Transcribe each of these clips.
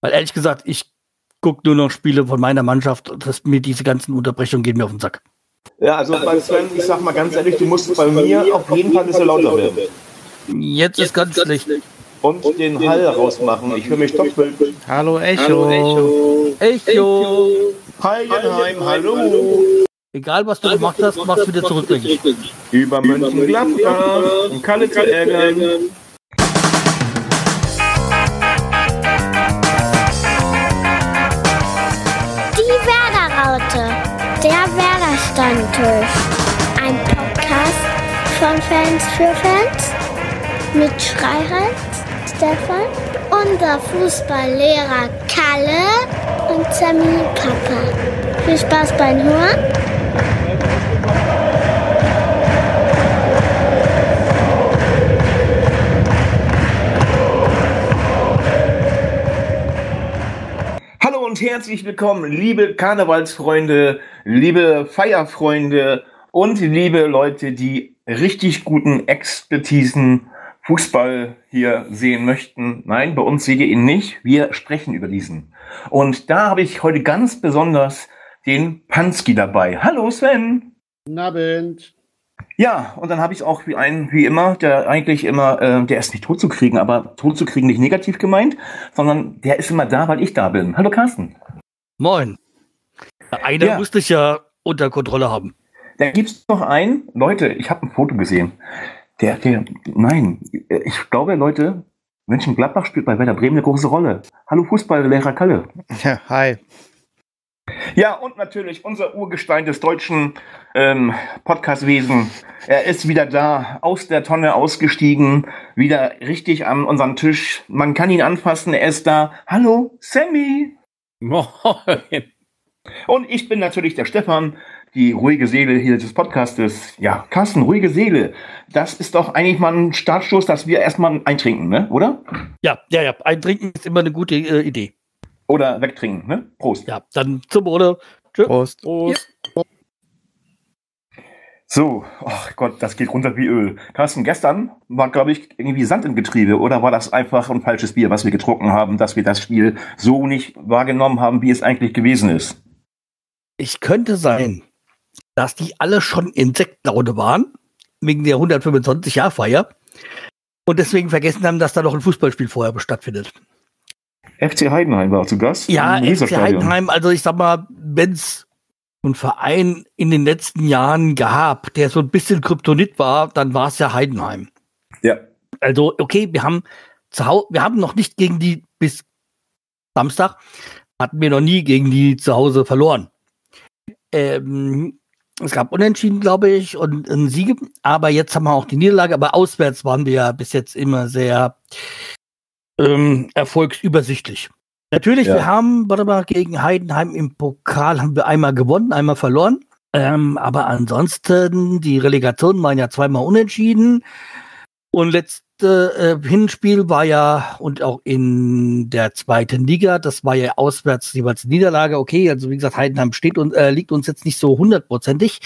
Weil ehrlich gesagt, ich gucke nur noch Spiele von meiner Mannschaft. Das, mir diese ganzen Unterbrechungen gehen mir auf den Sack. Ja, also bei Sven, ich sag mal ganz ehrlich, du musst bei mir auf jeden Fall ein bisschen lauter werden. Jetzt ist ganz schlecht. Und den Hall rausmachen. Ich höre mich doppelt. Hallo Echo. Echo. Heidenheim, hallo. Egal was du gemacht hast, machst wieder zurück. Über Mönchengladbach, um Kalle zu ärgern. Werderaute, der Werder-Stammtisch. Ein Podcast von Fans für Fans mit Schreihals, Stefan, unser Fußballlehrer Kalle und Sammy Papa. Viel Spaß beim Hören. Und herzlich willkommen, liebe Karnevalsfreunde, liebe Feierfreunde und liebe Leute, die richtig guten Expertisen Fußball hier sehen möchten. Nein, bei uns seht ihr ihn nicht. Wir sprechen über diesen. Und da habe ich heute ganz besonders den Pansky dabei. Hallo Sven. Guten Abend. Ja, und dann habe ich auch wie einen, wie immer, der eigentlich immer, äh, der ist nicht tot zu kriegen, aber tot zu kriegen nicht negativ gemeint, sondern der ist immer da, weil ich da bin. Hallo Carsten. Moin. Einer Ja. musste ich ja unter Kontrolle haben. Da gibt's noch einen, Leute, ich habe ein Foto gesehen. Der, der, nein, ich glaube, Leute, Mönchengladbach spielt bei Werder Bremen eine große Rolle. Hallo Fußballlehrer Kalle. Ja, hi. Ja, und natürlich unser Urgestein des deutschen ähm, Podcastwesen. Er ist wieder da, aus der Tonne ausgestiegen, wieder richtig an unserem Tisch. Man kann ihn anfassen, er ist da. Hallo, Sammy. Moin. Und ich bin natürlich der Stefan, die ruhige Seele hier des Podcastes. Ja, Carsten, ruhige Seele. Das ist doch eigentlich mal ein Startstoß, dass wir erstmal eintrinken, ne? Oder? Ja, ja, ja. Ein Trinken ist immer eine gute äh, Idee. Oder wegtrinken, ne? Prost. Ja, dann zum Wohle. Tschö. Prost. Prost. So, ach Gott, das geht runter wie Öl. Carsten, gestern war, glaube ich, irgendwie Sand im Getriebe. Oder war das einfach ein falsches Bier, was wir getrunken haben, dass wir das Spiel so nicht wahrgenommen haben, wie es eigentlich gewesen ist? Ich könnte sein, dass die alle schon in Sektlaune waren, wegen der 125-Jahr-Feier. Und deswegen vergessen haben, dass da noch ein Fußballspiel vorher stattfindet. FC Heidenheim war zu Gast. Ja, FC. Heidenheim, also ich sag mal, wenn's einen Verein in den letzten Jahren gab, der so ein bisschen Kryptonit war, dann war es ja Heidenheim. Ja. Also, okay, wir haben zu Hause, wir haben noch nicht gegen die bis Samstag, hatten wir noch nie gegen die zu Hause verloren. Ähm, es gab Unentschieden, glaube ich, und ein Siege, aber jetzt haben wir auch die Niederlage, aber auswärts waren wir ja bis jetzt immer sehr ähm, erfolgsübersichtlich. Natürlich, Ja. wir haben, warte mal, gegen Heidenheim im Pokal haben wir einmal gewonnen, einmal verloren. Ähm, aber ansonsten, die Relegationen waren ja zweimal unentschieden. Und letzte äh, Hinspiel war ja, und auch in der zweiten Liga, das war ja auswärts jeweils Niederlage. Okay, also wie gesagt, Heidenheim steht und äh, liegt uns jetzt nicht so hundertprozentig.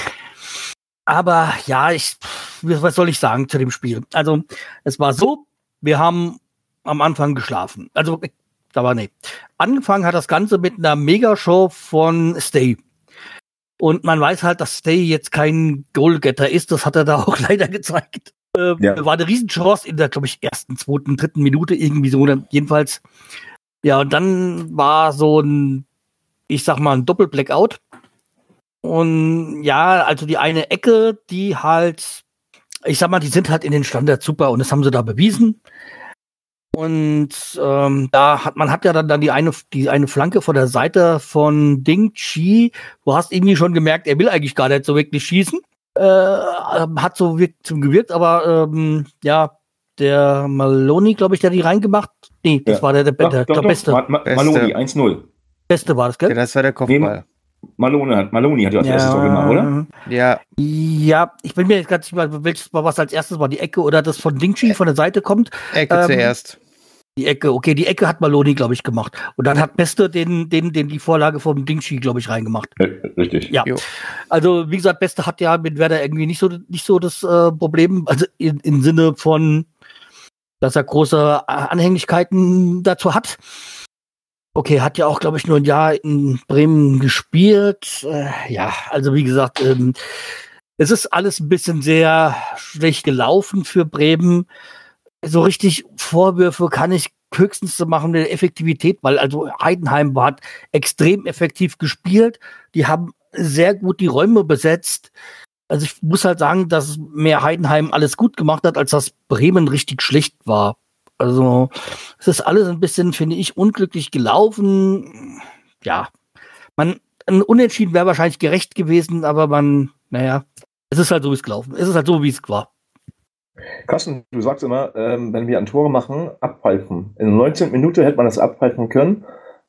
Aber ja, ich, was soll ich sagen zu dem Spiel? Also, es war so, wir haben am Anfang geschlafen. Also, da war nee. Angefangen hat das Ganze mit einer Megashow von Stay. Und man weiß halt, dass Stay jetzt kein Goalgetter ist. Das hat er da auch leider gezeigt. Äh, Ja. War eine Riesenchance in der, glaube ich, ersten, zweiten, dritten Minute irgendwie so. Oder jedenfalls. Ja, und dann war so ein, ich sag mal, ein Doppel-Blackout. Und ja, also die eine Ecke, die halt, ich sag mal, die sind halt in den Standards super und das haben sie da bewiesen. Und ähm, da hat man hat ja dann, dann die eine die eine Flanke von der Seite von Ding Chi. Du hast irgendwie schon gemerkt, er will eigentlich gar nicht so wirklich schießen. Äh, ähm, hat so wirkt, zum gewirkt, aber ähm, ja, der Maloney, glaube ich, der hat die reingemacht. Nee, das Ja. war der, der, Doch, der, doch, der doch. beste. Ma Ma. Maloni, 1-0. Beste war das, Ja, gell? das war der Kopfball. Malone hat, Maloni hat ja als erstes Tor gemacht, oder? Ja, Ja, ich bin mir jetzt ganz nicht mal, welches war was als erstes war, die Ecke oder das von Dingchi von der Seite kommt. Ecke Ähm, zuerst. Die Ecke, okay, die Ecke hat Maloni, glaube ich, gemacht. Und dann hat Beste den, den, den die Vorlage vom Dingchi, glaube ich, reingemacht. Richtig. Ja. Jo. Also, wie gesagt, Beste hat ja mit Werder irgendwie nicht so, nicht so das äh, Problem, also in, im Sinne von, dass er große Anhänglichkeiten dazu hat. Okay, hat ja auch, glaube ich, nur ein Jahr in Bremen gespielt. Äh, ja, also wie gesagt, ähm, es ist alles ein bisschen sehr schlecht gelaufen für Bremen. So richtig Vorwürfe kann ich höchstens zu machen der Effektivität, weil also Heidenheim hat extrem effektiv gespielt. Die haben sehr gut die Räume besetzt. Also ich muss halt sagen, dass mehr Heidenheim alles gut gemacht hat, als dass Bremen richtig schlecht war. Also es ist alles ein bisschen, finde ich, unglücklich gelaufen. Ja, man, ein Unentschieden wäre wahrscheinlich gerecht gewesen, aber man, naja, es ist halt so, wie es gelaufen. Es ist halt so, wie es war. Carsten, du sagst immer, ähm, wenn wir ein Tore machen, abpfeifen. In der 19. Minute hätte man das abpfeifen können,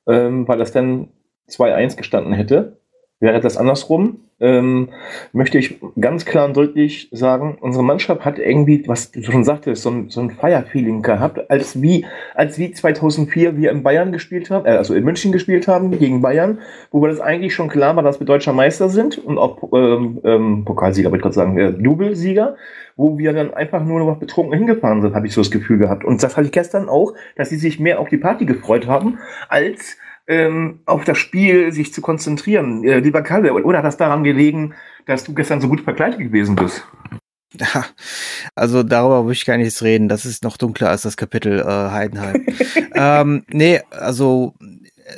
ähm, weil das dann 2-1 gestanden hätte. Wäre das andersrum, ähm, möchte ich ganz klar und deutlich sagen, unsere Mannschaft hat irgendwie, was du schon sagtest, so ein, so ein Fire-Feeling gehabt, als wie, als wie 2004 wir in Bayern gespielt haben, äh, also in München gespielt haben gegen Bayern, wo wir das eigentlich schon klar war, dass wir deutscher Meister sind und auch ähm, ähm, Pokalsieger, würde ich gerade sagen, äh, Doublesieger, wo wir dann einfach nur noch betrunken hingefahren sind, habe ich so das Gefühl gehabt. Und das hatte ich gestern auch, dass sie sich mehr auf die Party gefreut haben, als ähm, auf das Spiel sich zu konzentrieren. Äh, lieber Kalle, oder hat das daran gelegen, dass du gestern so gut verkleidet gewesen bist? Ja, also darüber würde ich gar nicht reden. Das ist noch dunkler als das Kapitel äh, Heidenheim. ähm, nee, also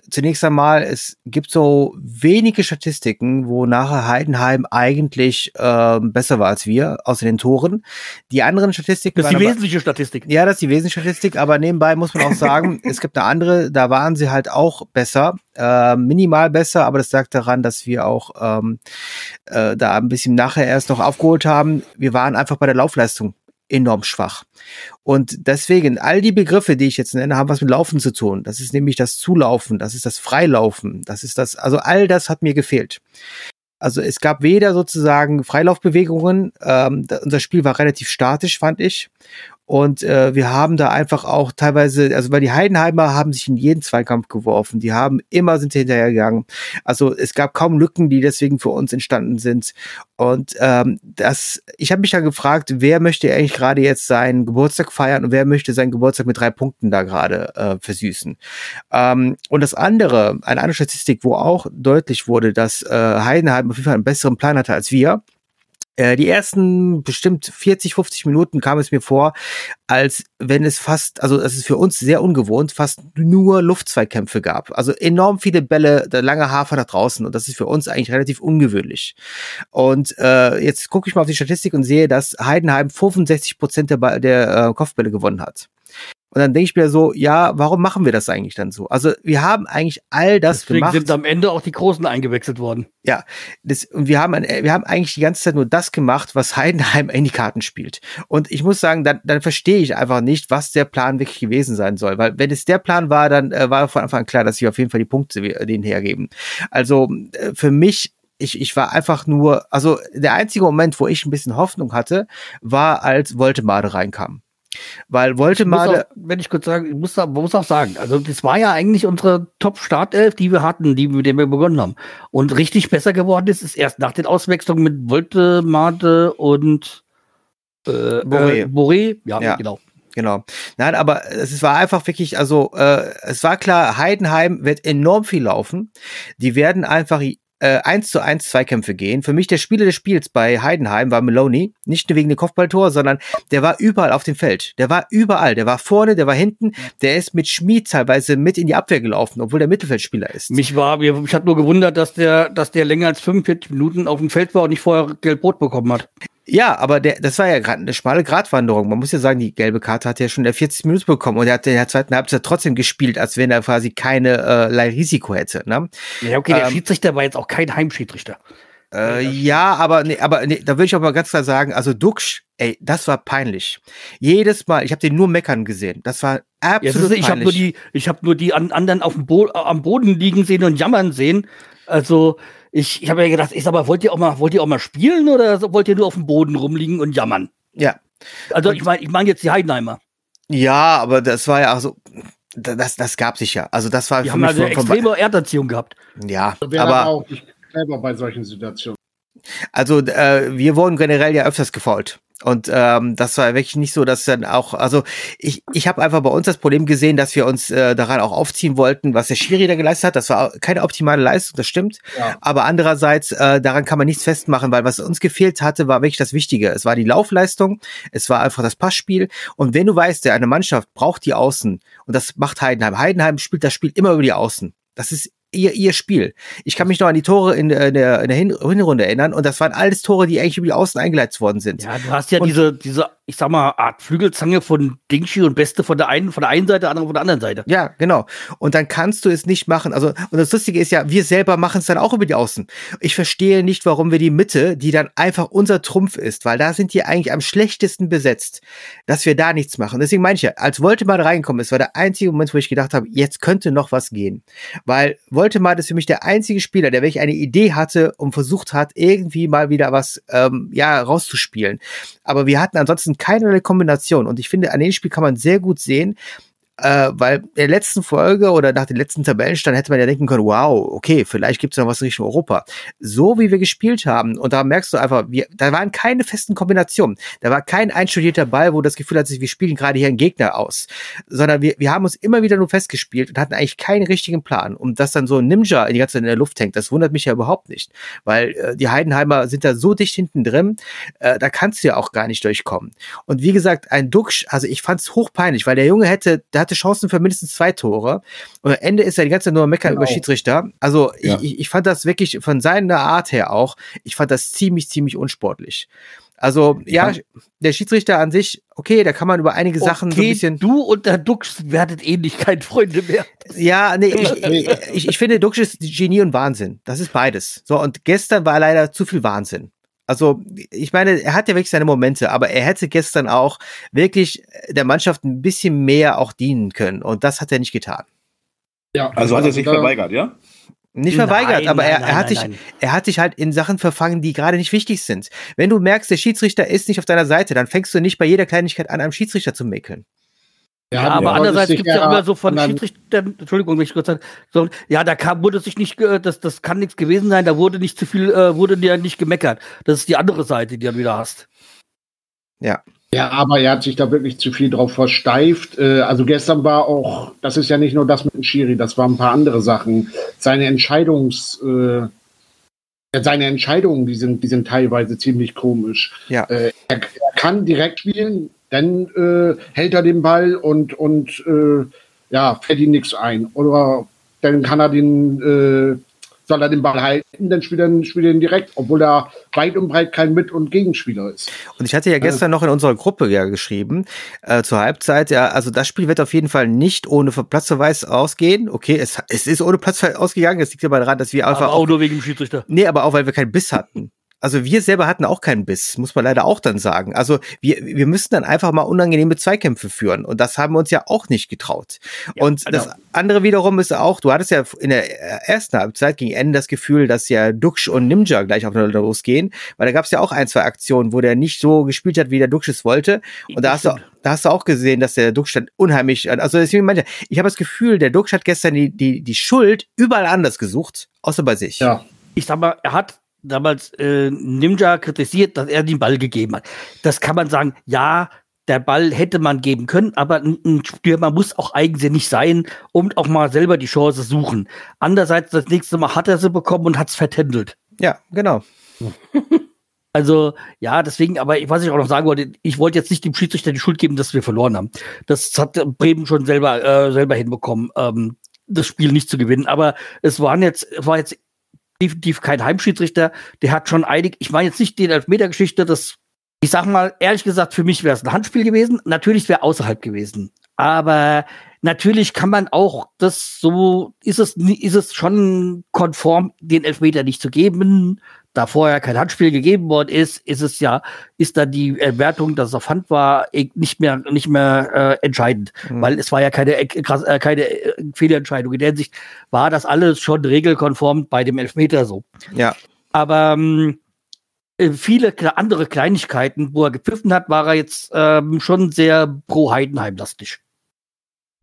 zunächst einmal, es gibt so wenige Statistiken, wo nachher Heidenheim eigentlich äh, besser war als wir, außer den Toren. Die anderen Statistiken. Das ist die wesentliche Statistik. Ja, das ist die wesentliche Statistik, aber nebenbei muss man auch sagen, es gibt eine andere, da waren sie halt auch besser, äh, minimal besser, aber das sagt daran, dass wir auch ähm, äh, da ein bisschen nachher erst noch aufgeholt haben. Wir waren einfach bei der Laufleistung enorm schwach. Und deswegen, all die Begriffe, die ich jetzt nenne, haben was mit Laufen zu tun. Das ist nämlich das Zulaufen, das ist das Freilaufen, das ist das, also all das hat mir gefehlt. Also es gab weder sozusagen Freilaufbewegungen, ähm, unser Spiel war relativ statisch, fand ich. Und äh, wir haben da einfach auch teilweise, also weil die Heidenheimer haben sich in jeden Zweikampf geworfen, die haben immer sind hinterhergegangen. Also es gab kaum Lücken, die deswegen für uns entstanden sind. Und ähm, das, ich habe mich dann gefragt, wer möchte eigentlich gerade jetzt seinen Geburtstag feiern und wer möchte seinen Geburtstag mit drei Punkten da gerade äh, versüßen. Ähm, und das andere, eine andere Statistik, wo auch deutlich wurde, dass äh, Heidenheim auf jeden Fall einen besseren Plan hatte als wir, die ersten bestimmt 40, 50 Minuten kam es mir vor, als wenn es fast, also es ist für uns sehr ungewohnt, fast nur Luftzweikämpfe gab. Also enorm viele Bälle, der lange Hafer nach draußen und das ist für uns eigentlich relativ ungewöhnlich. Und äh, jetzt gucke ich mal auf die Statistik und sehe, dass Heidenheim 65 Prozent der, der äh, Kopfbälle gewonnen hat. Und dann denke ich mir so, ja, warum machen wir das eigentlich dann so? Also wir haben eigentlich all das Deswegen gemacht. sind am Ende auch die Großen eingewechselt worden. Ja, das, und wir haben, wir haben eigentlich die ganze Zeit nur das gemacht, was Heidenheim in die Karten spielt. Und ich muss sagen, dann, dann verstehe ich einfach nicht, was der Plan wirklich gewesen sein soll. Weil wenn es der Plan war, dann äh, war von Anfang an klar, dass sie auf jeden Fall die Punkte äh, denen hergeben. Also äh, für mich ich, ich war einfach nur, also der einzige Moment, wo ich ein bisschen Hoffnung hatte, war, als Voltemade reinkam. Weil Woltemade. wenn ich kurz sagen, ich muss, muss auch sagen, also das war ja eigentlich unsere Top-Startelf, die wir hatten, die, mit der wir begonnen haben. Und richtig besser geworden ist, ist erst nach den Auswechslungen mit Woltemade und äh, Boré. Äh, Boré. Ja, ja, genau. Genau. Nein, aber es war einfach wirklich, also äh, es war klar, Heidenheim wird enorm viel laufen. Die werden einfach äh, 1 zu 1 Zweikämpfe gehen. Für mich der Spieler des Spiels bei Heidenheim war Maloney. Nicht nur wegen dem Kopfballtor, sondern der war überall auf dem Feld. Der war überall. Der war vorne, der war hinten. Der ist mit Schmied teilweise mit in die Abwehr gelaufen, obwohl der Mittelfeldspieler ist. Mich war, mich hat nur gewundert, dass der, dass der länger als 45 Minuten auf dem Feld war und nicht vorher Gelb-Rot bekommen hat. Ja, aber der, das war ja gerade eine schmale Gratwanderung. Man muss ja sagen, die gelbe Karte hat er schon der 40 Minuten bekommen und er hat in der zweiten Halbzeit trotzdem gespielt, als wenn er quasi keine äh, Risiko hätte. Ne? Ja, okay, der ähm, Schiedsrichter war jetzt auch kein Heimschiedsrichter. Äh, ja, aber nee, aber nee, da würde ich auch mal ganz klar sagen, also Duxch, ey, das war peinlich. Jedes Mal, ich habe den nur meckern gesehen. Das war absolut ja, ist, ich habe nur die, ich habe nur die anderen auf dem Bo am Boden liegen sehen und jammern sehen. Also ich, ich habe ja gedacht, ich sag mal, wollt ihr auch mal, wollt ihr auch mal spielen oder wollt ihr nur auf dem Boden rumliegen und jammern? Ja. Also ich meine, ich meine jetzt die Heidenheimer. Ja, aber das war ja auch so, das, das gab sich ja. Also das war die für haben mich also eine extreme Erderziehung gehabt. Ja, also aber auch nicht selber bei solchen Situationen. Also äh, wir wurden generell ja öfters gefault. Und ähm, das war wirklich nicht so, dass dann auch, also ich, ich habe einfach bei uns das Problem gesehen, dass wir uns äh, daran auch aufziehen wollten, was der Schiri da geleistet hat. Das war keine optimale Leistung, das stimmt. Ja. Aber andererseits, äh, daran kann man nichts festmachen, weil was uns gefehlt hatte, war wirklich das Wichtige. Es war die Laufleistung, es war einfach das Passspiel. Und wenn du weißt, der eine Mannschaft braucht die Außen, und das macht Heidenheim. Heidenheim spielt das Spiel immer über die Außen. Das ist ihr, ihr Spiel. Ich kann mich noch an die Tore in, in der, in der Hinrunde erinnern und das waren alles Tore, die eigentlich über die Außen eingeleitet worden sind. Ja, du hast ja und diese, diese, ich sag mal, Art Flügelzange von Dingshi und Beste von der einen, von der einen Seite, andere von der anderen Seite. Ja, genau. Und dann kannst du es nicht machen. Also, und das Lustige ist ja, wir selber machen es dann auch über die Außen. Ich verstehe nicht, warum wir die Mitte, die dann einfach unser Trumpf ist, weil da sind die eigentlich am schlechtesten besetzt, dass wir da nichts machen. Deswegen meine ich ja, als Woltemar reinkommen ist, war der einzige Moment, wo ich gedacht habe, jetzt könnte noch was gehen. Weil Woltemar ist für mich der einzige Spieler, der wirklich eine Idee hatte und versucht hat, irgendwie mal wieder was ähm, ja rauszuspielen. Aber wir hatten ansonsten keinerlei Kombination. Und ich finde, an dem Spiel kann man sehr gut sehen, äh, weil in der letzten Folge oder nach dem letzten Tabellenstand hätte man ja denken können, wow, okay, vielleicht gibt es noch was Richtung Europa. So wie wir gespielt haben, und da merkst du einfach, wir, da waren keine festen Kombinationen. Da war kein einstudierter Ball, wo das Gefühl hat, wir spielen gerade hier einen Gegner aus. Sondern wir, wir haben uns immer wieder nur festgespielt und hatten eigentlich keinen richtigen Plan. Und dass dann so ein Ninja die ganze Zeit in der Luft hängt, das wundert mich ja überhaupt nicht. Weil äh, die Heidenheimer sind da so dicht hinten drin, äh, da kannst du ja auch gar nicht durchkommen. Und wie gesagt, ein Duxch, also ich fand es hochpeinlich, weil der Junge hätte, der hatte Chancen für mindestens zwei Tore. Und am Ende ist er die ganze Zeit nur Mecker genau. über Schiedsrichter. Also ja. ich, ich fand das wirklich von seiner Art her auch, ich fand das ziemlich, ziemlich unsportlich. Also ja, ja, der Schiedsrichter an sich, okay, da kann man über einige okay, Sachen so ein bisschen. Du und der Dux werdet Ähnlichkeit, Freunde mehr. Ja, nee, ich, ich, ich finde, Dux ist Genie und Wahnsinn. Das ist beides. So, und gestern war leider zu viel Wahnsinn. Also, ich meine, er hat ja wirklich seine Momente, aber er hätte gestern auch wirklich der Mannschaft ein bisschen mehr auch dienen können. Und das hat er nicht getan. Ja, also hat er sich verweigert, ja? Nicht verweigert, nein, aber er, nein, er hat nein, sich, er hat sich halt in Sachen verfangen, die gerade nicht wichtig sind. Wenn du merkst, der Schiedsrichter ist nicht auf deiner Seite, dann fängst du nicht bei jeder Kleinigkeit an, einem Schiedsrichter zu mäkeln. Ja, aber ja, andererseits gibt es ja immer so von Schiedsrichtern, Entschuldigung, wenn ich kurz sage, so, ja, da kam, wurde sich nicht, das, das kann nichts gewesen sein, da wurde nicht zu viel, äh, wurde dir nicht gemeckert. Das ist die andere Seite, die du wieder hast. Ja. Ja, aber er hat sich da wirklich zu viel drauf versteift. Äh, also gestern war auch, das ist ja nicht nur das mit dem Schiri, das waren ein paar andere Sachen. Seine Entscheidungs, äh, seine Entscheidungen, die sind, die sind teilweise ziemlich komisch. Ja. Äh, er, er kann direkt spielen, dann äh, hält er den Ball und, und äh, ja, fällt ihm nichts ein. Oder dann kann er den, äh, soll er den Ball halten, dann spielt er, spielt er ihn direkt, obwohl er weit und breit kein Mit- und Gegenspieler ist. Und ich hatte ja gestern noch in unserer Gruppe ja geschrieben, äh, zur Halbzeit, ja, also das Spiel wird auf jeden Fall nicht ohne Platzverweis ausgehen. Okay, es, es ist ohne Platzverweis ausgegangen, es liegt aber daran, dass wir einfach. Aber auch, auch nur wegen dem Schiedsrichter. Nee, aber auch, weil wir keinen Biss hatten. Also wir selber hatten auch keinen Biss, muss man leider auch dann sagen. Also wir, wir müssten dann einfach mal unangenehme Zweikämpfe führen. Und das haben wir uns ja auch nicht getraut. Ja, und genau. das andere wiederum ist auch, du hattest ja in der ersten Halbzeit gegen Ende das Gefühl, dass ja Duxch und Nimja gleich aufeinander losgehen. Weil da gab es ja auch ein, zwei Aktionen, wo der nicht so gespielt hat, wie der Duxch es wollte. Und da hast du da hast du auch gesehen, dass der Duxch dann unheimlich, also deswegen meinte ich habe das Gefühl, der Duxch hat gestern die, die, die Schuld überall anders gesucht, außer bei sich. Ja. Ich sag mal, er hat damals äh, Ninja kritisiert, dass er den Ball gegeben hat. Das kann man sagen, ja, der Ball hätte man geben können, aber ein Stürmer muss auch eigensinnig sein und auch mal selber die Chance suchen. Andererseits, das nächste Mal hat er sie bekommen und hat es vertändelt. Ja, genau. Also, ja, deswegen, aber was ich auch noch sagen wollte, ich wollte jetzt nicht dem Schiedsrichter die Schuld geben, dass wir verloren haben. Das hat Bremen schon selber, äh, selber hinbekommen, ähm, das Spiel nicht zu gewinnen. Aber es waren jetzt, war jetzt definitiv kein Heimschiedsrichter. Der hat schon einig, ich meine jetzt nicht den Elfmeter-Geschichte, das, ich sag mal, ehrlich gesagt, für mich wäre es ein Handspiel gewesen. Natürlich wäre außerhalb gewesen. Aber natürlich kann man auch das so, ist es, ist es schon konform, den Elfmeter nicht zu geben da vorher kein Handspiel gegeben worden ist, ist es ja, ist dann die Wertung, dass es auf Hand war, eh, nicht mehr, nicht mehr äh, entscheidend, mhm. weil es war ja keine, äh, äh, keine äh, Fehlentscheidung. In der Hinsicht war das alles schon regelkonform bei dem Elfmeter so. Ja. Aber ähm, äh, viele andere Kleinigkeiten, wo er gepfiffen hat, war er jetzt ähm, schon sehr pro Heidenheim lastig.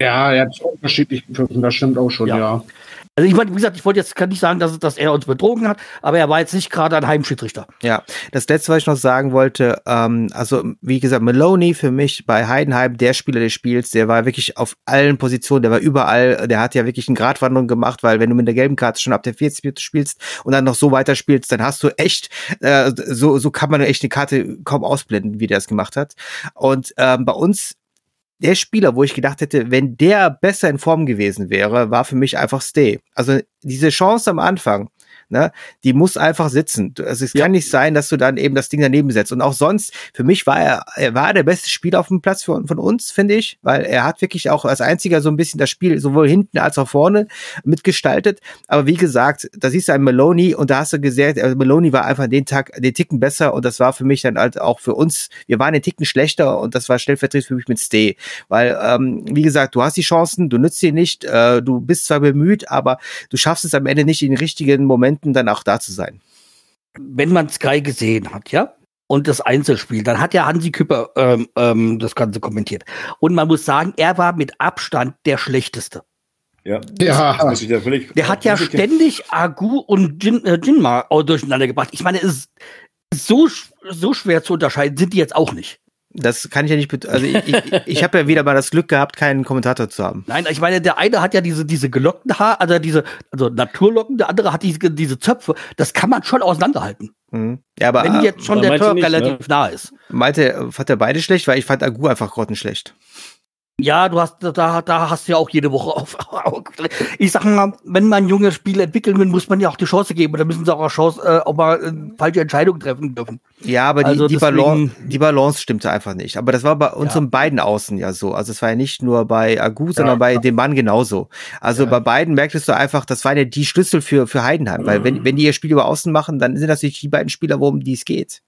Ja, er hat unterschiedlich gepfiffen, das stimmt auch schon, ja. ja. Also ich wollte, wie gesagt, ich wollte jetzt kann nicht sagen, dass, dass er uns betrogen hat, aber er war jetzt nicht gerade ein Heimschiedsrichter. Ja, das letzte, was ich noch sagen wollte, ähm, also wie gesagt, Maloney für mich bei Heidenheim, der Spieler des Spiels, der war wirklich auf allen Positionen, der war überall, der hat ja wirklich eine Gratwanderung gemacht, weil wenn du mit der gelben Karte schon ab der 40 Minute spielst und dann noch so weiter spielst, dann hast du echt, äh, so, so kann man echt eine Karte kaum ausblenden, wie der es gemacht hat. Und ähm, bei uns der Spieler, wo ich gedacht hätte, wenn der besser in Form gewesen wäre, war für mich einfach Stay. Also diese Chance am Anfang, ne, die muss einfach sitzen. Also es ja. kann nicht sein, dass du dann eben das Ding daneben setzt. Und auch sonst, für mich war er, er war der beste Spieler auf dem Platz für, von uns, finde ich, weil er hat wirklich auch als einziger so ein bisschen das Spiel sowohl hinten als auch vorne mitgestaltet. Aber wie gesagt, da siehst du einen Maloney und da hast du gesehen, also Maloney war einfach den Tag, den Ticken besser und das war für mich dann halt auch für uns, wir waren den Ticken schlechter und das war stellvertretend für mich mit Stay. Weil, ähm, wie gesagt, du hast die Chancen, du nützt sie nicht, äh, du bist zwar bemüht, aber du schaffst es am Ende nicht in den richtigen Momenten Momenten dann auch da zu sein. Wenn man Sky gesehen hat, ja, und das Einzelspiel, dann hat ja Hansi Küpper ähm, ähm, das Ganze kommentiert. Und man muss sagen, er war mit Abstand der Schlechteste. Ja, ja. ja völlig, der hat ja ständig Agu und Jin, äh, Jinma durcheinander gebracht. Ich meine, es ist so, so schwer zu unterscheiden, sind die jetzt auch nicht. Das kann ich ja nicht, also ich, ich, ich habe ja wieder mal das Glück gehabt, keinen Kommentator zu haben. Nein, ich meine, der eine hat ja diese, diese gelockten Haar, also diese, also Naturlocken, der andere hat diese, diese Zöpfe. Das kann man schon auseinanderhalten. Mhm. Ja, aber, Wenn jetzt schon der Turk relativ ne? nah ist. Meinte, fand er beide schlecht, weil ich fand Agu einfach grottenschlecht. Ja, du hast, da, da hast du ja auch jede Woche auf. Ich sag mal, wenn man junge Spiele entwickeln will, muss man ja auch die Chance geben. Da müssen sie auch eine Chance, äh, auch mal äh, falsche Entscheidungen treffen dürfen. Ja, aber also die, die, Balance, die Balance stimmte einfach nicht. Aber das war bei unseren ja. beiden Außen ja so. Also es war ja nicht nur bei Agu, sondern ja, bei dem Mann genauso. Also ja. bei beiden merktest du einfach, das waren ja die Schlüssel für, für Heidenheim. Weil wenn, wenn die ihr Spiel über Außen machen, dann sind das nicht die beiden Spieler, worum die es geht.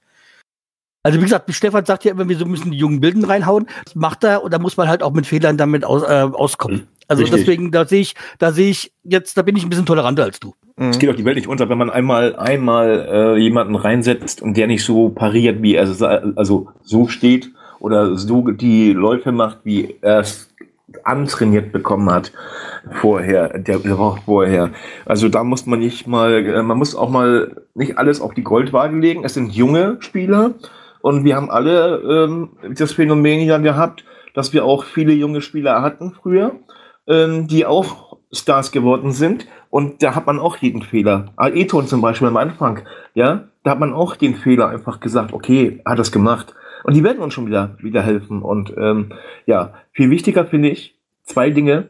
Also wie gesagt, Stefan sagt ja immer, wir müssen die jungen Bilden reinhauen. Das macht er und da muss man halt auch mit Fehlern damit aus, äh, auskommen. Mhm. Also Richtig. deswegen, da sehe ich, da sehe ich jetzt, da bin ich ein bisschen toleranter als du. Es geht auch die Welt nicht unter, wenn man einmal einmal äh, jemanden reinsetzt und der nicht so pariert, wie er also so steht oder so die Läufe macht, wie er es antrainiert bekommen hat vorher, der, der Woche vorher. Also da muss man nicht mal, äh, man muss auch mal nicht alles auf die Goldwaage legen. Es sind junge Spieler und wir haben alle ähm, das Phänomen hier gehabt, dass wir auch viele junge Spieler hatten früher, ähm, die auch Stars geworden sind. Und da hat man auch jeden Fehler. Aeton zum Beispiel am Anfang, ja, da hat man auch den Fehler einfach gesagt, okay, hat das gemacht. Und die werden uns schon wieder, wieder helfen. Und ähm, ja, viel wichtiger finde ich zwei Dinge.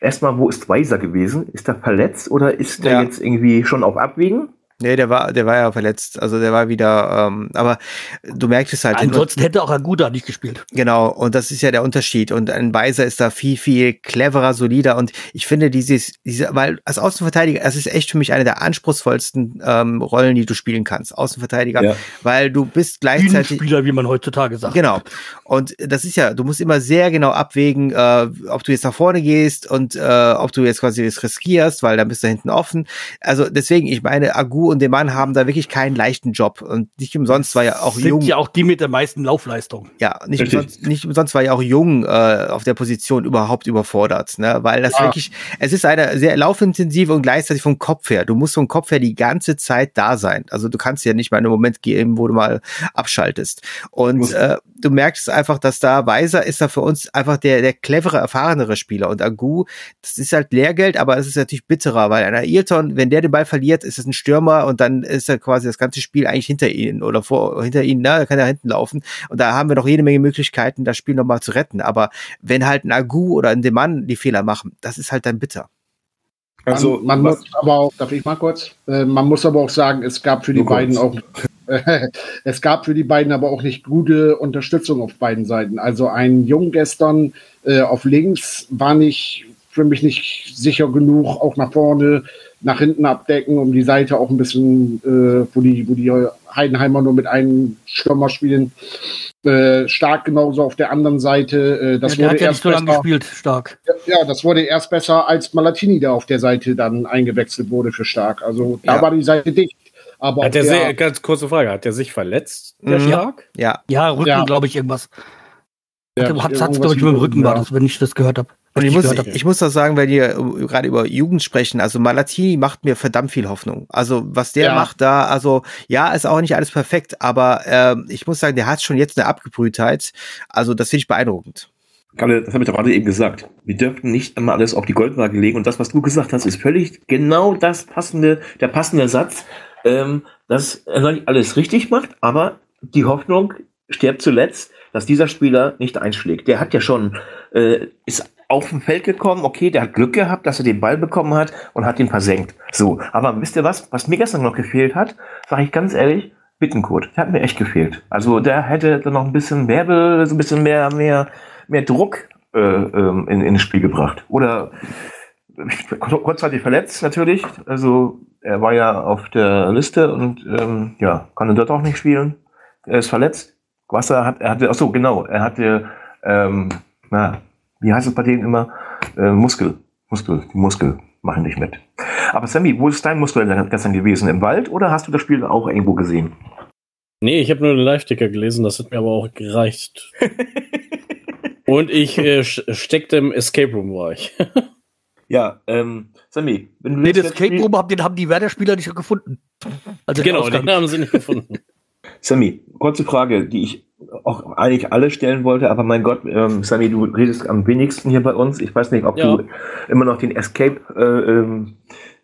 Erstmal, wo ist Weiser gewesen? Ist er verletzt oder ist er ja. jetzt irgendwie schon auf Abwägen? Nee, der war, der war ja verletzt. Also der war wieder, ähm, aber du merkst es halt. Ansonsten hätte auch Aguda nicht gespielt. Genau, und das ist ja der Unterschied. Und ein Weiser ist da viel, viel cleverer, solider. Und ich finde dieses, diese, weil als Außenverteidiger, es ist echt für mich eine der anspruchsvollsten ähm, Rollen, die du spielen kannst. Außenverteidiger, ja. weil du bist gleichzeitig. Spieler, wie man heutzutage sagt. Genau. Und das ist ja, du musst immer sehr genau abwägen, äh, ob du jetzt nach vorne gehst und äh, ob du jetzt quasi das riskierst, weil dann bist du hinten offen. Also deswegen, ich meine, Agu und der Mann haben da wirklich keinen leichten Job. Und nicht umsonst war ja auch Sind jung. ja auch die mit der meisten Laufleistung. Ja, nicht umsonst, nicht umsonst war ja auch jung äh, auf der Position überhaupt überfordert. Ne? Weil das ah. wirklich, es ist eine sehr laufintensive und gleichzeitig vom Kopf her. Du musst vom Kopf her die ganze Zeit da sein. Also du kannst ja nicht mal einen Moment geben, wo du mal abschaltest. Und äh, du merkst einfach, dass da Weiser ist da für uns einfach der, der clevere, erfahrenere Spieler. Und Agu, das ist halt Lehrgeld, aber es ist natürlich bitterer, weil ein Ayrton, wenn der den Ball verliert, ist es ein Stürmer und dann ist er quasi das ganze Spiel eigentlich hinter ihnen oder vor, hinter ihnen, na, da kann er hinten laufen. Und da haben wir noch jede Menge Möglichkeiten, das Spiel nochmal zu retten. Aber wenn halt ein Agu oder ein Demann die Fehler machen, das ist halt dann bitter. Also man, man muss aber auch, darf ich mal kurz? Äh, man muss aber auch sagen, es gab für die beiden auch es gab für die beiden aber auch nicht gute Unterstützung auf beiden Seiten. Also ein Jung gestern äh, auf links war nicht für mich nicht sicher genug, auch nach vorne, nach hinten abdecken, um die Seite auch ein bisschen, äh, wo die, wo die Heidenheimer nur mit einem Stürmer spielen. Äh, stark genauso auf der anderen Seite. Äh, das ja, wurde erst ja besser, gespielt, stark. Ja, das wurde erst besser, als Malatini da auf der Seite dann eingewechselt wurde für stark. Also da ja. war die Seite dicht. Aber hat der, der ganz kurze Frage, hat der sich verletzt, der mhm. Stark? Ja. Ja, Rücken, ja. glaube ich, irgendwas. Ja, hat, hat, glaube ich, mit dem Rücken war das, wenn ich das gehört habe. Und ich muss, ich muss auch sagen, wenn wir gerade über Jugend sprechen, also Malatini macht mir verdammt viel Hoffnung. Also was der ja. macht da, also ja, ist auch nicht alles perfekt, aber äh, ich muss sagen, der hat schon jetzt eine Abgebrühtheit. Also das finde ich beeindruckend. Kalle, das habe ich doch gerade eben gesagt. Wir dürfen nicht immer alles auf die Goldwaage legen. Und das, was du gesagt hast, ist völlig genau das passende, der passende Satz, ähm, dass er noch nicht alles richtig macht, aber die Hoffnung stirbt zuletzt, dass dieser Spieler nicht einschlägt. Der hat ja schon, äh, ist auf dem Feld gekommen, okay, der hat Glück gehabt, dass er den Ball bekommen hat und hat ihn versenkt. So, aber wisst ihr was, was mir gestern noch gefehlt hat, sage ich ganz ehrlich, Bittenkurt, der hat mir echt gefehlt. Also der hätte dann noch ein bisschen mehr, so ein bisschen mehr, mehr, mehr Druck äh, ähm, in, das Spiel gebracht. Oder kurzzeitig verletzt natürlich. Also er war ja auf der Liste und ähm, ja, konnte dort auch nicht spielen. Er ist verletzt. Wasser hat, er hatte, ach so, genau, er hatte, ähm, na, wie heißt es bei denen immer? Äh, Muskel. Muskel, die Muskel machen nicht mit. Aber Sammy, wo ist dein Muskel gestern gewesen? Im Wald oder hast du das Spiel auch irgendwo gesehen? Nee, ich habe nur den Live-Ticker gelesen, das hat mir aber auch gereicht. Und ich äh, steckte im Escape Room, war ich. ja, ähm, Sammy, wenn du nee, das Escape Room haben, den haben die Werder-Spieler nicht gefunden. Also genau, den haben sie nicht gefunden. Sammy, kurze Frage, die ich auch eigentlich alle stellen wollte, aber mein Gott, ähm, Sammy, du redest am wenigsten hier bei uns. Ich weiß nicht, ob ja. du immer noch den Escape äh, ähm,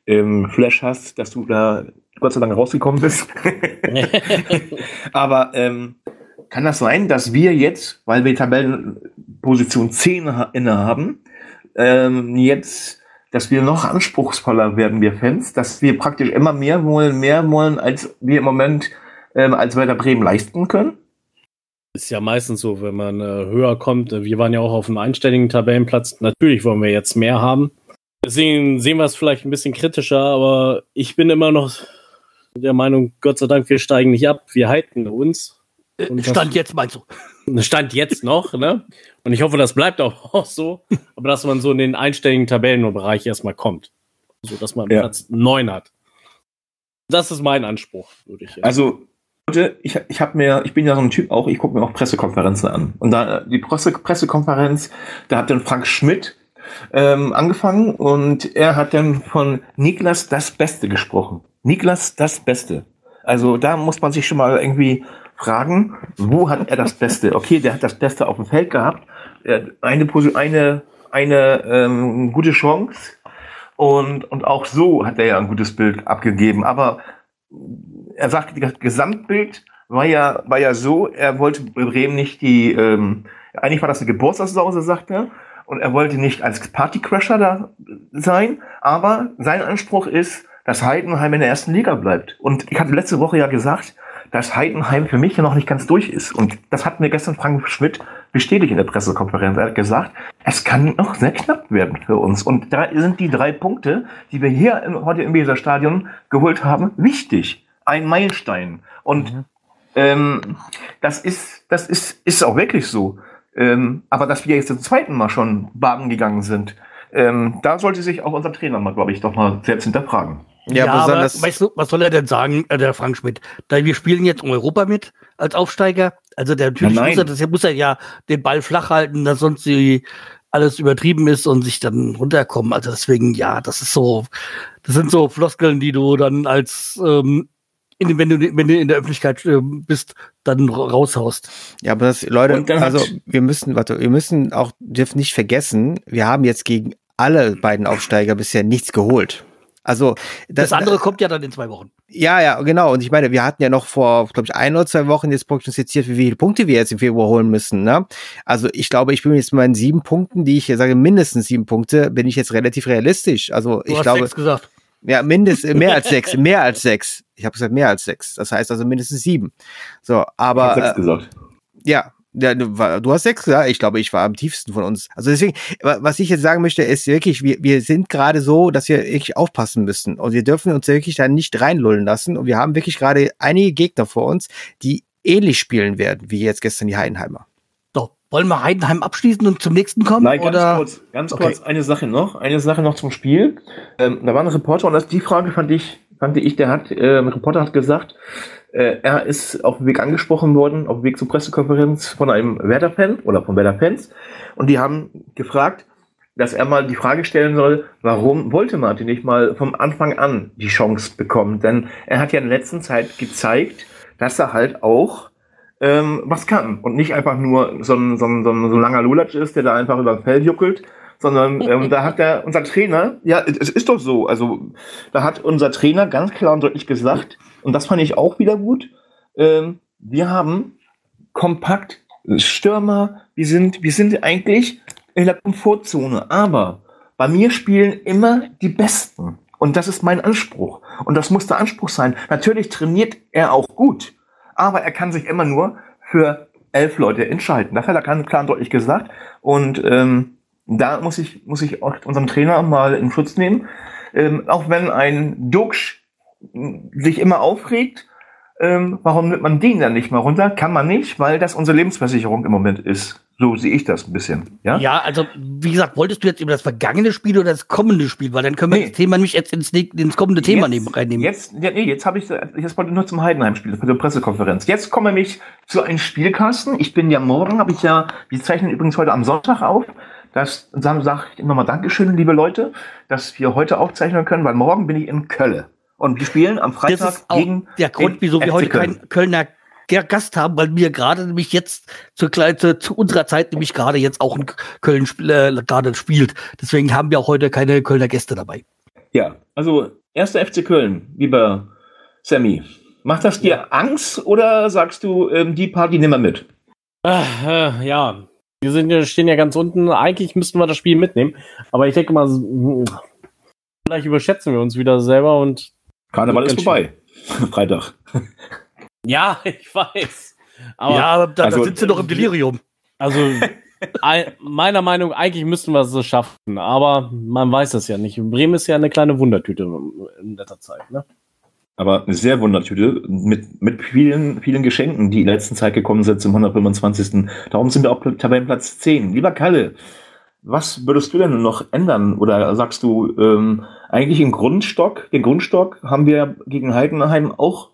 ähm, Flash hast, dass du da Gott sei Dank rausgekommen bist. aber ähm, kann das sein, dass wir jetzt, weil wir Tabellenposition 10 innehaben, ähm, jetzt, dass wir noch anspruchsvoller werden, wir Fans, dass wir praktisch immer mehr wollen, mehr wollen, als wir im Moment ähm, als Werder Bremen leisten können? Ist ja meistens so, wenn man äh, höher kommt. Wir waren ja auch auf einem einstelligen Tabellenplatz. Natürlich wollen wir jetzt mehr haben. Deswegen sehen wir es vielleicht ein bisschen kritischer, aber ich bin immer noch der Meinung, Gott sei Dank, wir steigen nicht ab. Wir halten uns. Äh, Und Stand jetzt meinst du? Stand jetzt noch, ne? Und ich hoffe, das bleibt auch, so. Aber dass man so in den einstelligen Tabellenbereich erstmal kommt. So dass man ja. Platz neun hat. Das ist mein Anspruch, würde ich sagen. Also, ich, ich habe mir, ich bin ja so ein Typ auch, ich gucke mir auch Pressekonferenzen an. Und da die Presse, Pressekonferenz, da hat dann Frank Schmidt ähm, angefangen und er hat dann von Niklas das Beste gesprochen. Niklas das Beste. Also da muss man sich schon mal irgendwie fragen, wo hat er das Beste? Okay, der hat das Beste auf dem Feld gehabt, eine eine eine ähm, gute Chance und und auch so hat er ja ein gutes Bild abgegeben. Aber er sagte, das Gesamtbild war ja, war ja so, er wollte Bremen nicht die, ähm, eigentlich war das eine Geburtstagssause, sagt er, und er wollte nicht als Partycrasher da sein, aber sein Anspruch ist, dass Heidenheim in der ersten Liga bleibt. Und ich hatte letzte Woche ja gesagt, dass Heidenheim für mich ja noch nicht ganz durch ist. Und das hat mir gestern Frank Schmidt bestätigt in der Pressekonferenz. Er hat gesagt, es kann noch sehr knapp werden für uns. Und da sind die drei Punkte, die wir hier im, heute im Weserstadion geholt haben, wichtig ein Meilenstein. Und mhm. ähm, das ist, das ist, ist auch wirklich so. Ähm, aber dass wir jetzt zum zweiten Mal schon baden gegangen sind, ähm, da sollte sich auch unser Trainer mal, glaube ich, doch mal selbst hinterfragen. Ja, ja aber weißt du, was soll er denn sagen, äh, der Frank Schmidt? Da wir spielen jetzt in Europa mit als Aufsteiger. Also der natürlich ja, muss, er, das, muss er ja den Ball flach halten, dass sonst die, alles übertrieben ist und sich dann runterkommen. Also deswegen, ja, das ist so, das sind so Floskeln, die du dann als ähm, in, wenn, du, wenn du in der Öffentlichkeit äh, bist, dann raushaust. Ja, aber das, Leute, also wir müssen, warte, wir müssen auch, dürfen nicht vergessen, wir haben jetzt gegen alle beiden Aufsteiger bisher nichts geholt. Also das, das andere kommt ja dann in zwei Wochen. Ja, ja, genau. Und ich meine, wir hatten ja noch vor, glaube ich, ein oder zwei Wochen jetzt prognostiziert, wie viele Punkte wir jetzt im Februar holen müssen. Ne? Also ich glaube, ich bin jetzt mal in sieben Punkten, die ich sage, mindestens sieben Punkte, bin ich jetzt relativ realistisch. Also du ich hast glaube. Sechs gesagt. Ja, mindestens mehr als sechs, mehr als sechs. Ich habe gesagt mehr als sechs. Das heißt also mindestens sieben. So, aber ich sechs äh, gesagt. ja, ja, du hast sechs, ja. Ich glaube, ich war am tiefsten von uns. Also deswegen, was ich jetzt sagen möchte, ist wirklich, wir, wir sind gerade so, dass wir wirklich aufpassen müssen. Und wir dürfen uns wirklich da nicht reinlullen lassen. Und wir haben wirklich gerade einige Gegner vor uns, die ähnlich spielen werden, wie jetzt gestern die Heidenheimer. So, wollen wir Heidenheim abschließen und zum nächsten kommen? Nein, ganz oder? kurz, ganz okay. kurz eine Sache noch, eine Sache noch zum Spiel. Ähm, da war ein Reporter und das, die Frage fand ich, fand ich, der hat, äh, ein Reporter hat gesagt, äh, er ist auf dem Weg angesprochen worden, auf dem Weg zur Pressekonferenz von einem Werder-Fan oder von Werder-Fans. Und die haben gefragt, dass er mal die Frage stellen soll, warum wollte Martin nicht mal vom Anfang an die Chance bekommen? Denn er hat ja in der letzten Zeit gezeigt, dass er halt auch ähm, was kann und nicht einfach nur so ein, so ein, so ein, so ein langer Lulatsch ist, der da einfach über das Feld juckelt, sondern ähm, da hat der, unser Trainer, ja, es ist doch so, also da hat unser Trainer ganz klar und deutlich gesagt, und das fand ich auch wieder gut, ähm, wir haben kompakt Stürmer, wir sind, wir sind eigentlich in der Komfortzone, aber bei mir spielen immer die Besten. Und das ist mein Anspruch. Und das muss der Anspruch sein. Natürlich trainiert er auch gut, aber er kann sich immer nur für elf Leute entscheiden. Das hat er ganz klar und deutlich gesagt. Und ähm, da muss ich, muss ich auch unserem Trainer mal in Schutz nehmen. Ähm, auch wenn ein Duxch sich immer aufregt, ähm, warum nimmt man den dann nicht mal runter? Kann man nicht, weil das unsere Lebensversicherung im Moment ist. So sehe ich das ein bisschen. Ja, ja also wie gesagt, wolltest du jetzt über das vergangene Spiel oder das kommende Spiel? Weil dann können wir nee. das Thema nämlich jetzt ins, ins kommende Thema jetzt, nehmen, reinnehmen. Jetzt, ja, nee, jetzt habe ich, jetzt wollte ich nur zum Heidenheim-Spiel, für die Pressekonferenz. Jetzt komme ich zu einem Spielkasten. Ich bin ja morgen, habe ich ja, wir zeichnen übrigens heute am Sonntag auf. Das sage ich immer mal Dankeschön, liebe Leute, dass wir heute aufzeichnen können, weil morgen bin ich in Köln. Und wir spielen am Freitag das ist auch gegen der Grund, wieso wir heute keinen Kölner Gast haben, weil wir gerade nämlich jetzt zur zu, zu unserer Zeit nämlich gerade jetzt auch in Köln äh, gerade spielt. Deswegen haben wir auch heute keine Kölner Gäste dabei. Ja, also erster FC Köln, lieber Sammy. Macht das dir ja. Angst oder sagst du, ähm, die Party wir mit? Äh, äh, ja, wir sind, stehen ja ganz unten. Eigentlich müssten wir das Spiel mitnehmen. Aber ich denke mal, vielleicht überschätzen wir uns wieder selber und. Karneval ist vorbei. Freitag. Ja, ich weiß. Aber ja, da, also, da sind sie doch im Delirium. Also, meiner Meinung nach, eigentlich müssten wir es schaffen, aber man weiß es ja nicht. Bremen ist ja eine kleine Wundertüte in letzter Zeit, ne? Aber eine sehr Wundertüte mit, mit vielen, vielen Geschenken, die in letzter Zeit gekommen sind zum 125. Darum sind wir auf Tabellenplatz 10. Lieber Kalle, was würdest du denn noch ändern? Oder sagst du, ähm, eigentlich im Grundstock, den Grundstock haben wir gegen Heidenheim auch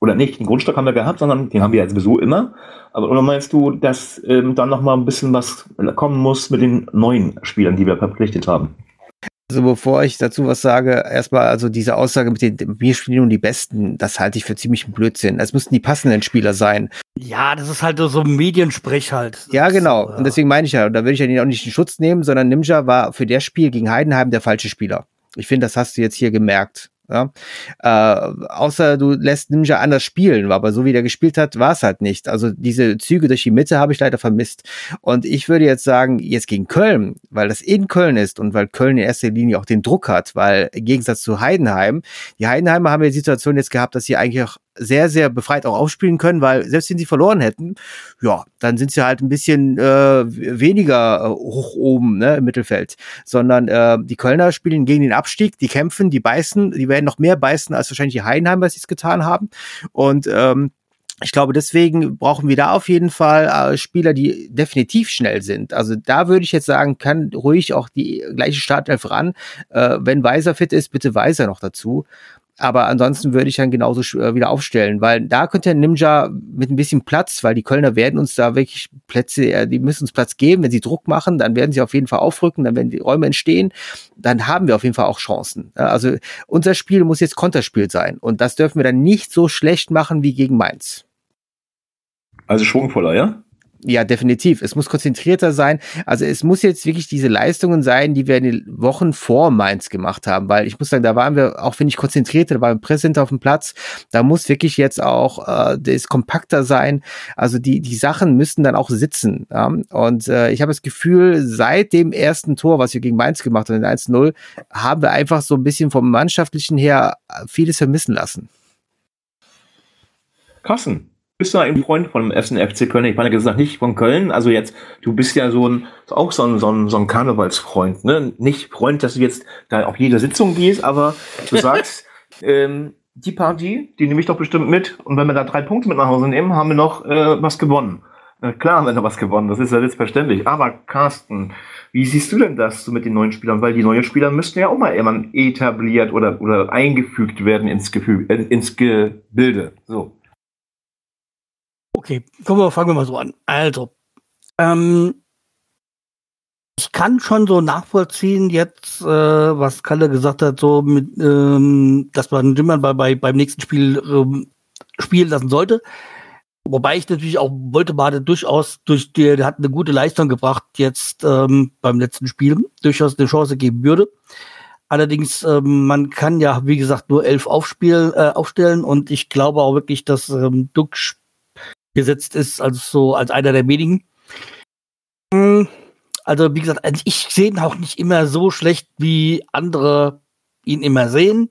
oder nicht, den Grundstock haben wir gehabt, sondern den haben wir ja sowieso immer. Aber oder meinst du, dass ähm, dann noch mal ein bisschen was kommen muss mit den neuen Spielern, die wir verpflichtet haben? Also bevor ich dazu was sage, erstmal also diese Aussage mit den wir spielen nun die Besten, das halte ich für ziemlich einen Blödsinn. Es müssten die passenden Spieler sein. Ja, das ist halt so ein Mediensprech halt. Ja, genau. Und deswegen meine ich ja, da würde ich ja den auch nicht in Schutz nehmen, sondern Ninja war für das Spiel gegen Heidenheim der falsche Spieler. Ich finde, das hast du jetzt hier gemerkt. Ja? Äh, außer du lässt Ninja anders spielen, aber so wie der gespielt hat, war es halt nicht. Also diese Züge durch die Mitte habe ich leider vermisst. Und ich würde jetzt sagen, jetzt gegen Köln, weil das in Köln ist und weil Köln in erster Linie auch den Druck hat, weil im Gegensatz zu Heidenheim, die Heidenheimer haben ja die Situation jetzt gehabt, dass sie eigentlich auch sehr, sehr befreit auch aufspielen können, weil selbst wenn sie verloren hätten, ja, dann sind sie halt ein bisschen äh, weniger äh, hoch oben ne, im Mittelfeld. Sondern äh, die Kölner spielen gegen den Abstieg, die kämpfen, die beißen, die werden noch mehr beißen, als wahrscheinlich die Heidenheimer es getan haben. Und ähm, ich glaube, deswegen brauchen wir da auf jeden Fall äh, Spieler, die definitiv schnell sind. Also da würde ich jetzt sagen, kann ruhig auch die gleiche Startelf ran. Äh, wenn Weiser fit ist, bitte Weiser noch dazu. Aber ansonsten würde ich dann genauso äh, wieder aufstellen, weil da könnte Ninja mit ein bisschen Platz, weil die Kölner werden uns da wirklich Plätze, äh, die müssen uns Platz geben. Wenn sie Druck machen, dann werden sie auf jeden Fall aufrücken, dann werden die Räume entstehen. Dann haben wir auf jeden Fall auch Chancen. Also unser Spiel muss jetzt Konterspiel sein. Und das dürfen wir dann nicht so schlecht machen wie gegen Mainz. Also schwungvoller, ja? Ja, definitiv. Es muss konzentrierter sein. Also es muss jetzt wirklich diese Leistungen sein, die wir in den Wochen vor Mainz gemacht haben, weil ich muss sagen, da waren wir auch, finde ich, konzentrierter, da waren wir präsent auf dem Platz. Da muss wirklich jetzt auch äh, das kompakter sein. Also die, die Sachen müssen dann auch sitzen. Ja? Und äh, ich habe das Gefühl, seit dem ersten Tor, was wir gegen Mainz gemacht haben, in 1-0, haben wir einfach so ein bisschen vom Mannschaftlichen her vieles vermissen lassen. Kassen, bist du ein Freund von dem ersten FC Köln? Ich meine gesagt, nicht von Köln. Also jetzt, du bist ja so ein, auch so ein, so ein, so ein Karnevalsfreund, ne? Nicht Freund, dass du jetzt da auf jede Sitzung gehst, aber du sagst, ähm, die Party, die nehme ich doch bestimmt mit. Und wenn wir da drei Punkte mit nach Hause nehmen, haben wir noch äh, was gewonnen. Na klar haben wir noch was gewonnen, das ist ja selbstverständlich. Aber Carsten, wie siehst du denn das so mit den neuen Spielern? Weil die neuen Spieler müssten ja auch mal immer etabliert oder, oder eingefügt werden ins Gefühl, äh, ins Gebilde. So. Okay, kommen wir, fangen wir mal so an. Also, ähm, ich kann schon so nachvollziehen jetzt, äh, was Kalle gesagt hat, so mit, ähm, dass man Jimmern bei, bei beim nächsten Spiel ähm, spielen lassen sollte. Wobei ich natürlich auch wollte Bade durchaus durch die, der hat eine gute Leistung gebracht jetzt ähm, beim letzten Spiel, durchaus eine Chance geben würde. Allerdings, ähm, man kann ja, wie gesagt, nur elf aufspielen, äh, aufstellen und ich glaube auch wirklich, dass ähm, Duck gesetzt ist als so als einer der wenigen. Also wie gesagt, also ich sehe ihn auch nicht immer so schlecht, wie andere ihn immer sehen.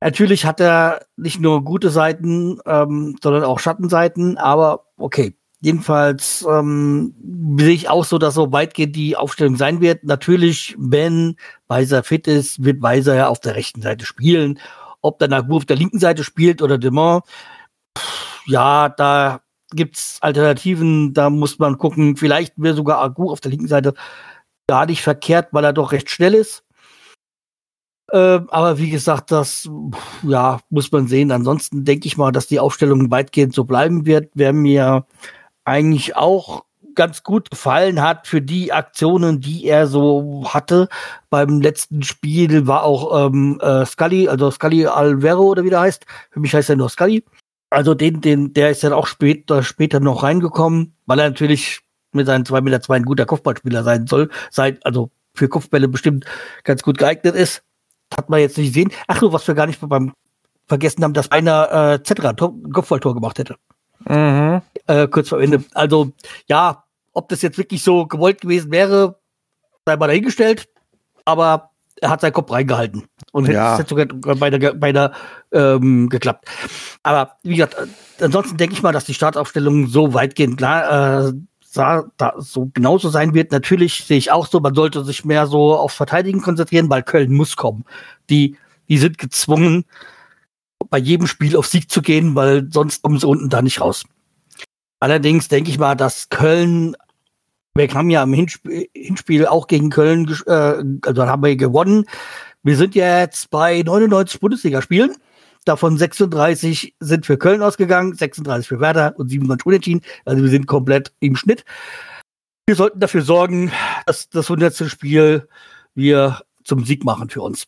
Natürlich hat er nicht nur gute Seiten, ähm, sondern auch Schattenseiten, aber okay. Jedenfalls ähm, sehe ich auch so, dass so weitgehend die Aufstellung sein wird. Natürlich, wenn Weiser fit ist, wird Weiser ja auf der rechten Seite spielen. Ob dann Agu auf der linken Seite spielt oder Demont, ja, da gibt's Alternativen, da muss man gucken. Vielleicht wäre sogar Agu auf der linken Seite gar nicht verkehrt, weil er doch recht schnell ist. Äh, aber wie gesagt, das ja muss man sehen. Ansonsten denke ich mal, dass die Aufstellung weitgehend so bleiben wird. Wer mir eigentlich auch ganz gut gefallen hat für die Aktionen, die er so hatte. Beim letzten Spiel war auch ähm, äh, Scully, also Scully Alvero oder wie der heißt. Für mich heißt er nur Scully. Also den, den, der ist dann auch später, später noch reingekommen, weil er natürlich mit seinen zwei Meter zwei ein guter Kopfballspieler sein soll, sein, also für Kopfbälle bestimmt ganz gut geeignet ist. Hat man jetzt nicht gesehen. Ach so, was wir gar nicht beim vergessen haben, dass einer äh, Zetra ein Kopfballtor gemacht hätte. Mhm. Äh, kurz vor Ende. Also, ja, ob das jetzt wirklich so gewollt gewesen wäre, sei mal dahingestellt. Aber er hat seinen Kopf reingehalten. Und ja. hätte sogar bei der, bei der ähm, geklappt. Aber wie gesagt, ansonsten denke ich mal, dass die Startaufstellung so weitgehend klar, äh, sah, da so genauso sein wird. Natürlich sehe ich auch so, man sollte sich mehr so auf Verteidigen konzentrieren, weil Köln muss kommen. Die, die sind gezwungen, bei jedem Spiel auf Sieg zu gehen, weil sonst kommen sie unten da nicht raus. Allerdings denke ich mal, dass Köln, wir haben ja im Hinspiel, Hinspiel auch gegen Köln, äh, also haben wir gewonnen. Wir sind jetzt bei 99 Bundesligaspielen. Davon 36 sind für Köln ausgegangen, 36 für Werder und 27 unentschieden. Also wir sind komplett im Schnitt. Wir sollten dafür sorgen, dass das 100. Spiel wir zum Sieg machen für uns.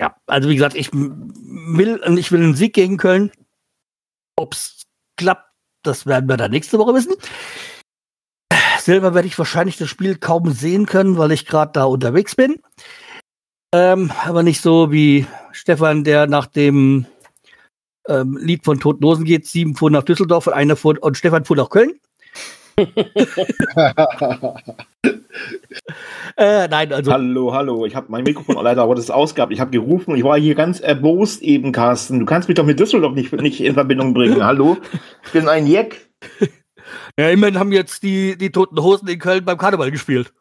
Ja, also wie gesagt, ich will, ich will einen Sieg gegen Köln. Ob's klappt, das werden wir dann nächste Woche wissen. Selber werde ich wahrscheinlich das Spiel kaum sehen können, weil ich gerade da unterwegs bin. Ähm, aber nicht so wie Stefan, der nach dem ähm, Lied von Toten Hosen geht. Sieben fuhren nach Düsseldorf und einer fuhr, und Stefan fuhr nach Köln. äh, nein, also. Hallo, hallo. Ich habe mein Mikrofon leider wurde es ausgehabt. Ich habe gerufen und ich war hier ganz erbost eben, Carsten. Du kannst mich doch mit Düsseldorf nicht, nicht in Verbindung bringen. Hallo? Ich bin ein Jeck. Ja, immerhin haben jetzt die, die Toten Hosen in Köln beim Karneval gespielt.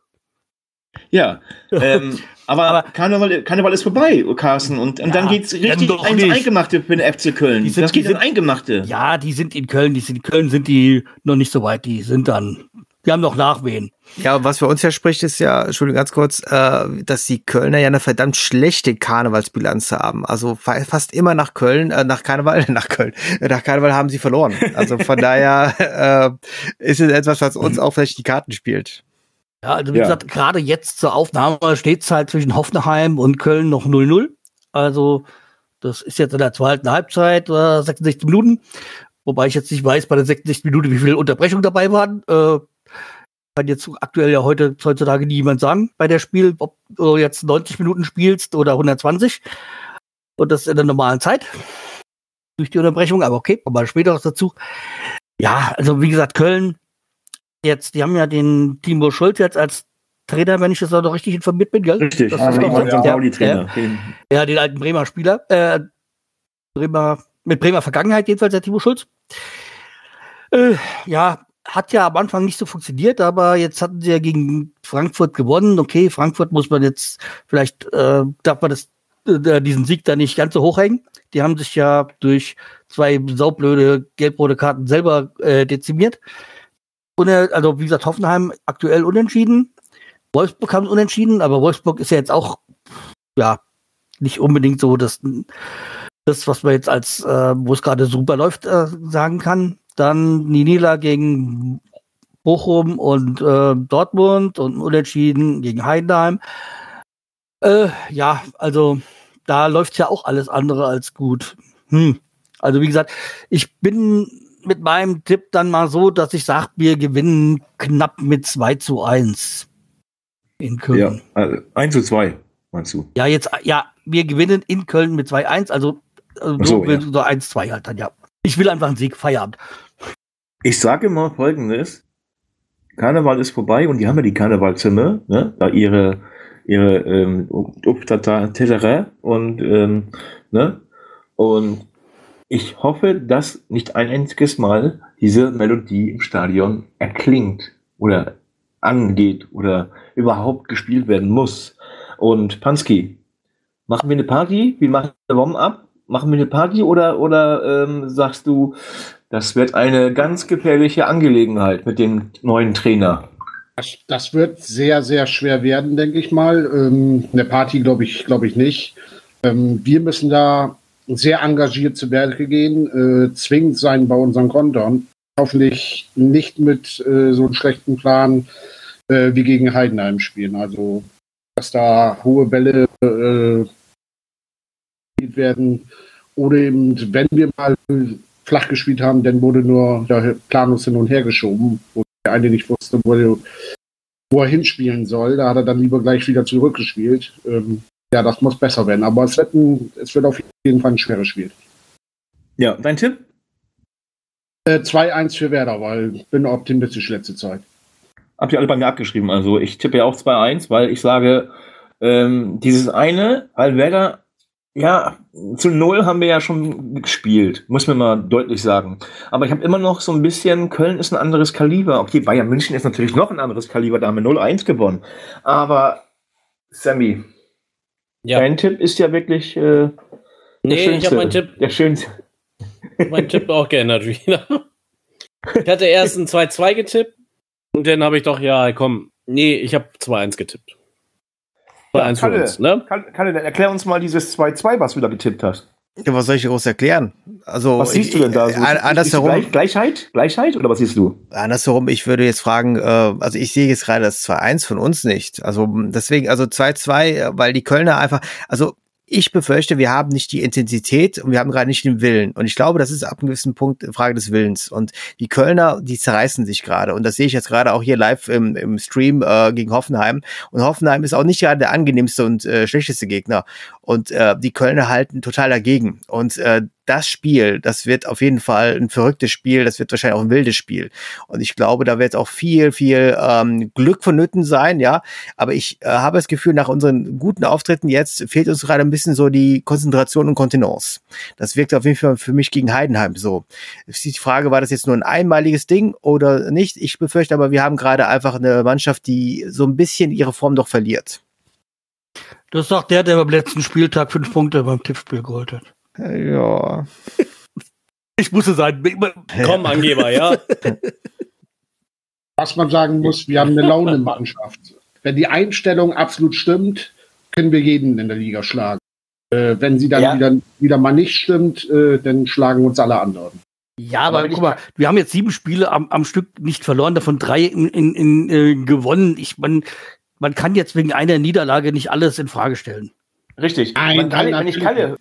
Ja, ähm, aber, aber Karneval, Karneval ist vorbei, Carsten, und, und ja, dann geht's richtig ins Eingemachte für den FC Köln. Die sind, das geht ins Eingemachte. Ja, die sind in Köln, die sind in Köln sind die noch nicht so weit, die sind dann die haben noch Nachwehen. Ja, was für uns ja spricht, ist ja, Entschuldigung, ganz kurz, äh, dass die Kölner ja eine verdammt schlechte Karnevalsbilanz haben. Also fast immer nach Köln, äh, nach Karneval, nach Köln, nach Karneval haben sie verloren. Also von daher äh, ist es etwas, was uns auch vielleicht die Karten spielt. Ja, also wie ja. gesagt, gerade jetzt zur Aufnahme steht es halt zwischen Hoffenheim und Köln noch 0-0. Also das ist jetzt in der zweiten Halbzeit, äh, 66 Minuten. Wobei ich jetzt nicht weiß bei der 66 Minuten, wie viele Unterbrechungen dabei waren. Äh, kann jetzt aktuell ja heute heutzutage niemand sagen bei der Spiel, ob du jetzt 90 Minuten spielst oder 120. Und das in der normalen Zeit. Durch die Unterbrechung, aber okay, kommen wir später noch dazu. Ja, also wie gesagt, Köln, jetzt, die haben ja den Timo Schulz jetzt als Trainer, wenn ich das auch noch richtig informiert bin, gell? Richtig, das ja, ist ja, ja, die Trainer. Ja, ja, den alten Bremer Spieler, äh, Bremer, mit Bremer Vergangenheit jedenfalls, der Timo Schulz. Äh, ja, hat ja am Anfang nicht so funktioniert, aber jetzt hatten sie ja gegen Frankfurt gewonnen. Okay, Frankfurt muss man jetzt, vielleicht äh, darf man das, äh, diesen Sieg da nicht ganz so hochhängen. Die haben sich ja durch zwei saublöde gelb-rote Karten selber äh, dezimiert. Also wie gesagt, Hoffenheim aktuell unentschieden. Wolfsburg haben unentschieden, aber Wolfsburg ist ja jetzt auch, ja, nicht unbedingt so das, das was man jetzt als, äh, wo es gerade super läuft, äh, sagen kann. Dann Niederlage gegen Bochum und äh, Dortmund und Unentschieden gegen Heidenheim. Äh, ja, also da läuft ja auch alles andere als gut. Hm. Also wie gesagt, ich bin mit meinem Tipp dann mal so, dass ich sage, wir gewinnen knapp mit 2 zu 1 in Köln. Ja, also 1 zu 2, meinst du? Ja, jetzt, ja, wir gewinnen in Köln mit 2-1, also, also so, ja. so 1-2 halt dann, ja. Ich will einfach einen Sieg, Feierabend. Ich sage mal folgendes. Karneval ist vorbei und die haben ja die Karnevalzimmer, ne? Da ihre, ihre, ähm, und, ähm, ne? Und ich hoffe, dass nicht ein einziges Mal diese Melodie im Stadion erklingt oder angeht oder überhaupt gespielt werden muss. Und Pansky, machen wir eine Party? Wir machen eine Warm-up? Machen wir eine Party oder, oder ähm, sagst du, das wird eine ganz gefährliche Angelegenheit mit dem neuen Trainer? Das, das wird sehr, sehr schwer werden, denke ich mal. Ähm, eine Party glaube ich, glaube ich nicht. Ähm, wir müssen da sehr engagiert zu Werke gehen, äh, zwingend sein bei unseren Kontern. Hoffentlich nicht mit äh, so einem schlechten Plan äh, wie gegen Heidenheim spielen. Also, dass da hohe Bälle äh, werden oder eben, wenn wir mal flach gespielt haben, dann wurde nur der Planus hin und her geschoben, wo der eine nicht wusste, wo er, wo er hinspielen soll. Da hat er dann lieber gleich wieder zurückgespielt. Ähm, ja, das muss besser werden. Aber es wird, ein, es wird auf jeden Fall ein schweres Spiel. Ja, dein Tipp? Äh, 2-1 für Werder, weil ich bin optimistisch letzte Zeit. Habt ihr alle bei mir abgeschrieben. Also ich tippe ja auch 2-1, weil ich sage, ähm, dieses eine, weil Werder, ja, zu Null haben wir ja schon gespielt, muss man mal deutlich sagen. Aber ich habe immer noch so ein bisschen, Köln ist ein anderes Kaliber. Okay, Bayern München ist natürlich noch ein anderes Kaliber, da haben wir 0-1 gewonnen. Aber Sammy, ja. Dein Tipp ist ja wirklich äh, nee, schönste, ich habe meinen Tipp. Der schönste. Mein Tipp auch geändert wieder. Ich hatte erst ein 2-2 getippt und dann habe ich doch, ja, komm, nee, ich habe 2-1 getippt. 2-1 ja, für uns, ne? Kalle, Kalle, dann erklär uns mal dieses 2-2, was du da getippt hast. Ja, was soll ich groß erklären? Also, was siehst du denn da? So, äh, andersherum, Gleich, Gleichheit? Gleichheit? Oder was siehst du? Andersherum, ich würde jetzt fragen, äh, also ich sehe jetzt gerade das 2-1 von uns nicht. Also deswegen, also 2-2, weil die Kölner einfach, also ich befürchte, wir haben nicht die Intensität und wir haben gerade nicht den Willen. Und ich glaube, das ist ab einem gewissen Punkt eine Frage des Willens. Und die Kölner, die zerreißen sich gerade. Und das sehe ich jetzt gerade auch hier live im, im Stream äh, gegen Hoffenheim. Und Hoffenheim ist auch nicht gerade der angenehmste und äh, schlechteste Gegner. Und äh, die Kölner halten total dagegen. Und äh, das Spiel, das wird auf jeden Fall ein verrücktes Spiel, das wird wahrscheinlich auch ein wildes Spiel. Und ich glaube, da wird auch viel, viel ähm, Glück vonnöten sein, ja. Aber ich äh, habe das Gefühl, nach unseren guten Auftritten jetzt fehlt uns gerade ein bisschen so die Konzentration und Kontenance. Das wirkt auf jeden Fall für mich gegen Heidenheim so. Die Frage, war das jetzt nur ein einmaliges Ding oder nicht? Ich befürchte aber, wir haben gerade einfach eine Mannschaft, die so ein bisschen ihre Form doch verliert. Das sagt der, der beim letzten Spieltag fünf Punkte beim Tippspiel geholt hat. Ja. Ich musste sein. Komm, Angeber, ja. Was man sagen muss, wir haben eine Laune-Mannschaft. Wenn die Einstellung absolut stimmt, können wir jeden in der Liga schlagen. Äh, wenn sie dann ja. wieder, wieder mal nicht stimmt, äh, dann schlagen uns alle anderen. Ja, aber, aber guck mal, wir haben jetzt sieben Spiele am, am Stück nicht verloren, davon drei in, in, in äh, gewonnen. Ich man, man kann jetzt wegen einer Niederlage nicht alles in Frage stellen. Richtig. Nein, kann, wenn ich Kalle,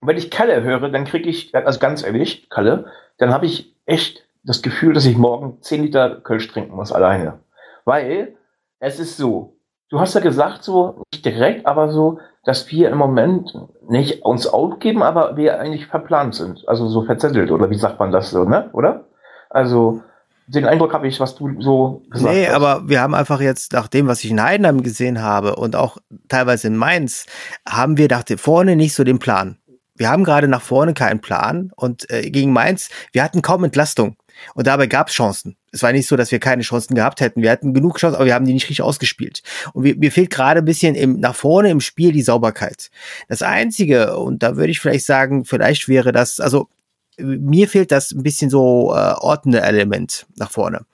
wenn ich Kalle höre, dann kriege ich, also ganz ehrlich, Kalle, dann habe ich echt das Gefühl, dass ich morgen 10 Liter Kölsch trinken muss alleine. Weil es ist so, du hast ja gesagt, so, nicht direkt, aber so, dass wir im Moment nicht uns aufgeben, aber wir eigentlich verplant sind. Also so verzettelt, oder wie sagt man das so, ne? Oder? Also, den Eindruck habe ich, was du so gesagt nee, hast. Nee, aber wir haben einfach jetzt, nach dem, was ich in Heidenheim gesehen habe und auch teilweise in Mainz, haben wir nach vorne nicht so den Plan. Wir haben gerade nach vorne keinen Plan und äh, gegen Mainz, wir hatten kaum Entlastung. Und dabei gab es Chancen. Es war nicht so, dass wir keine Chancen gehabt hätten. Wir hatten genug Chancen, aber wir haben die nicht richtig ausgespielt. Und wir, mir fehlt gerade ein bisschen im, nach vorne im Spiel die Sauberkeit. Das Einzige, und da würde ich vielleicht sagen, vielleicht wäre das, also mir fehlt das ein bisschen so äh, ordnende Element nach vorne.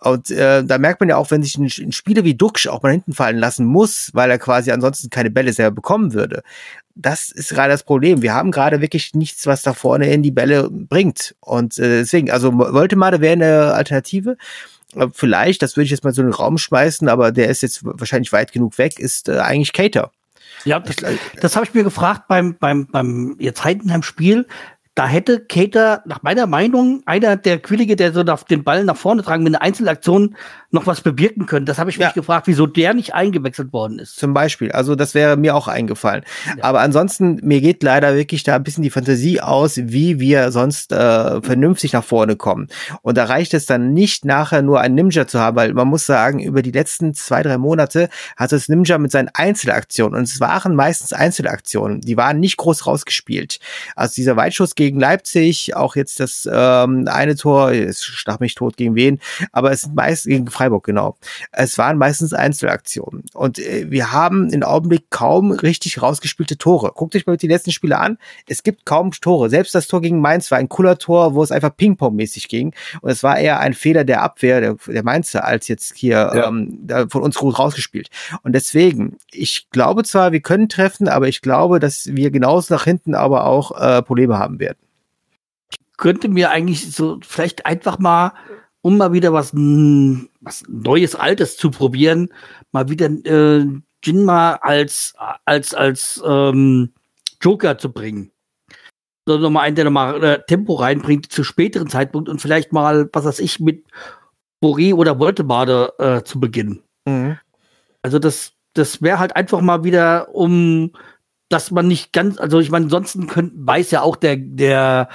Und äh, da merkt man ja auch, wenn sich ein, ein Spieler wie Duxch auch mal hinten fallen lassen muss, weil er quasi ansonsten keine Bälle selber bekommen würde. Das ist gerade das Problem. Wir haben gerade wirklich nichts, was da vorne in die Bälle bringt. Und äh, deswegen, also Woltemade wäre eine Alternative. äh, vielleicht, das würde ich jetzt mal so in den Raum schmeißen, aber der ist jetzt wahrscheinlich weit genug weg, ist äh, eigentlich Cater. Ja, das, das habe ich mir gefragt beim, beim, beim jetzt Heidenheim-Spiel da hätte Cater nach meiner Meinung einer der Quillige, der so den Ball nach vorne tragen mit einer Einzelaktion noch was bewirken können. Das habe ich mich gefragt, wieso der nicht eingewechselt worden ist. Zum Beispiel. Also das wäre mir auch eingefallen. Ja. Aber ansonsten, mir geht leider wirklich da ein bisschen die Fantasie aus, wie wir sonst äh, vernünftig nach vorne kommen. Und da reicht es dann nicht nachher nur ein Ninja zu haben, weil man muss sagen, über die letzten zwei, drei Monate hat es Ninja mit seinen Einzelaktionen, und es waren meistens Einzelaktionen, die waren nicht groß rausgespielt. Also dieser Weitschuss gegen Leipzig, auch jetzt das ähm, eine Tor, es stach mich tot gegen wen, aber es sind meist gegen Freiburg, genau. Es waren meistens Einzelaktionen. Und äh, wir haben im Augenblick kaum richtig rausgespielte Tore. Guckt euch mal die letzten Spiele an. Es gibt kaum Tore. Selbst das Tor gegen Mainz war ein cooler Tor, wo es einfach Ping-Pong-mäßig ging. Und es war eher ein Fehler der Abwehr, der, der Mainzer, als jetzt hier ja. ähm, von uns gut rausgespielt. Und deswegen, ich glaube zwar, wir können treffen, aber ich glaube, dass wir genauso nach hinten aber auch äh, Probleme haben werden könnte mir eigentlich so vielleicht einfach mal, um mal wieder was, was Neues, Altes zu probieren, mal wieder äh, Jinma als, als, als ähm, Joker zu bringen. So nochmal einen, der nochmal äh, Tempo reinbringt zu späteren Zeitpunkt und vielleicht mal, was weiß ich, mit Boré oder Woltemade äh, zu beginnen. Mhm. Also das, das wäre halt einfach mal wieder, um dass man nicht ganz, also ich meine, ansonsten könnt, weiß ja auch der, der,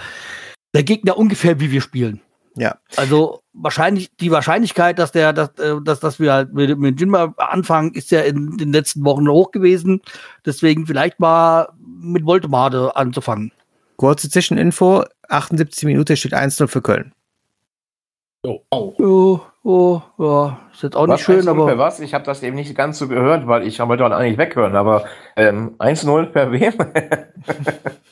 der Gegner ungefähr, wie wir spielen. Ja. Also wahrscheinlich die Wahrscheinlichkeit, dass der, dass, äh, dass, dass wir halt mit, mit Jinma anfangen, ist ja in den letzten Wochen hoch gewesen. Deswegen vielleicht mal mit Voltemade anzufangen. Kurze Zwischeninfo: 78 Minuten steht 1-0 für Köln. Oh. Oh, oh, ja, ist jetzt auch was, nicht schön, aber. Was? Ich habe das eben nicht ganz so gehört, weil ich wollte dann eigentlich weghören, aber ähm, 1-0 per wem?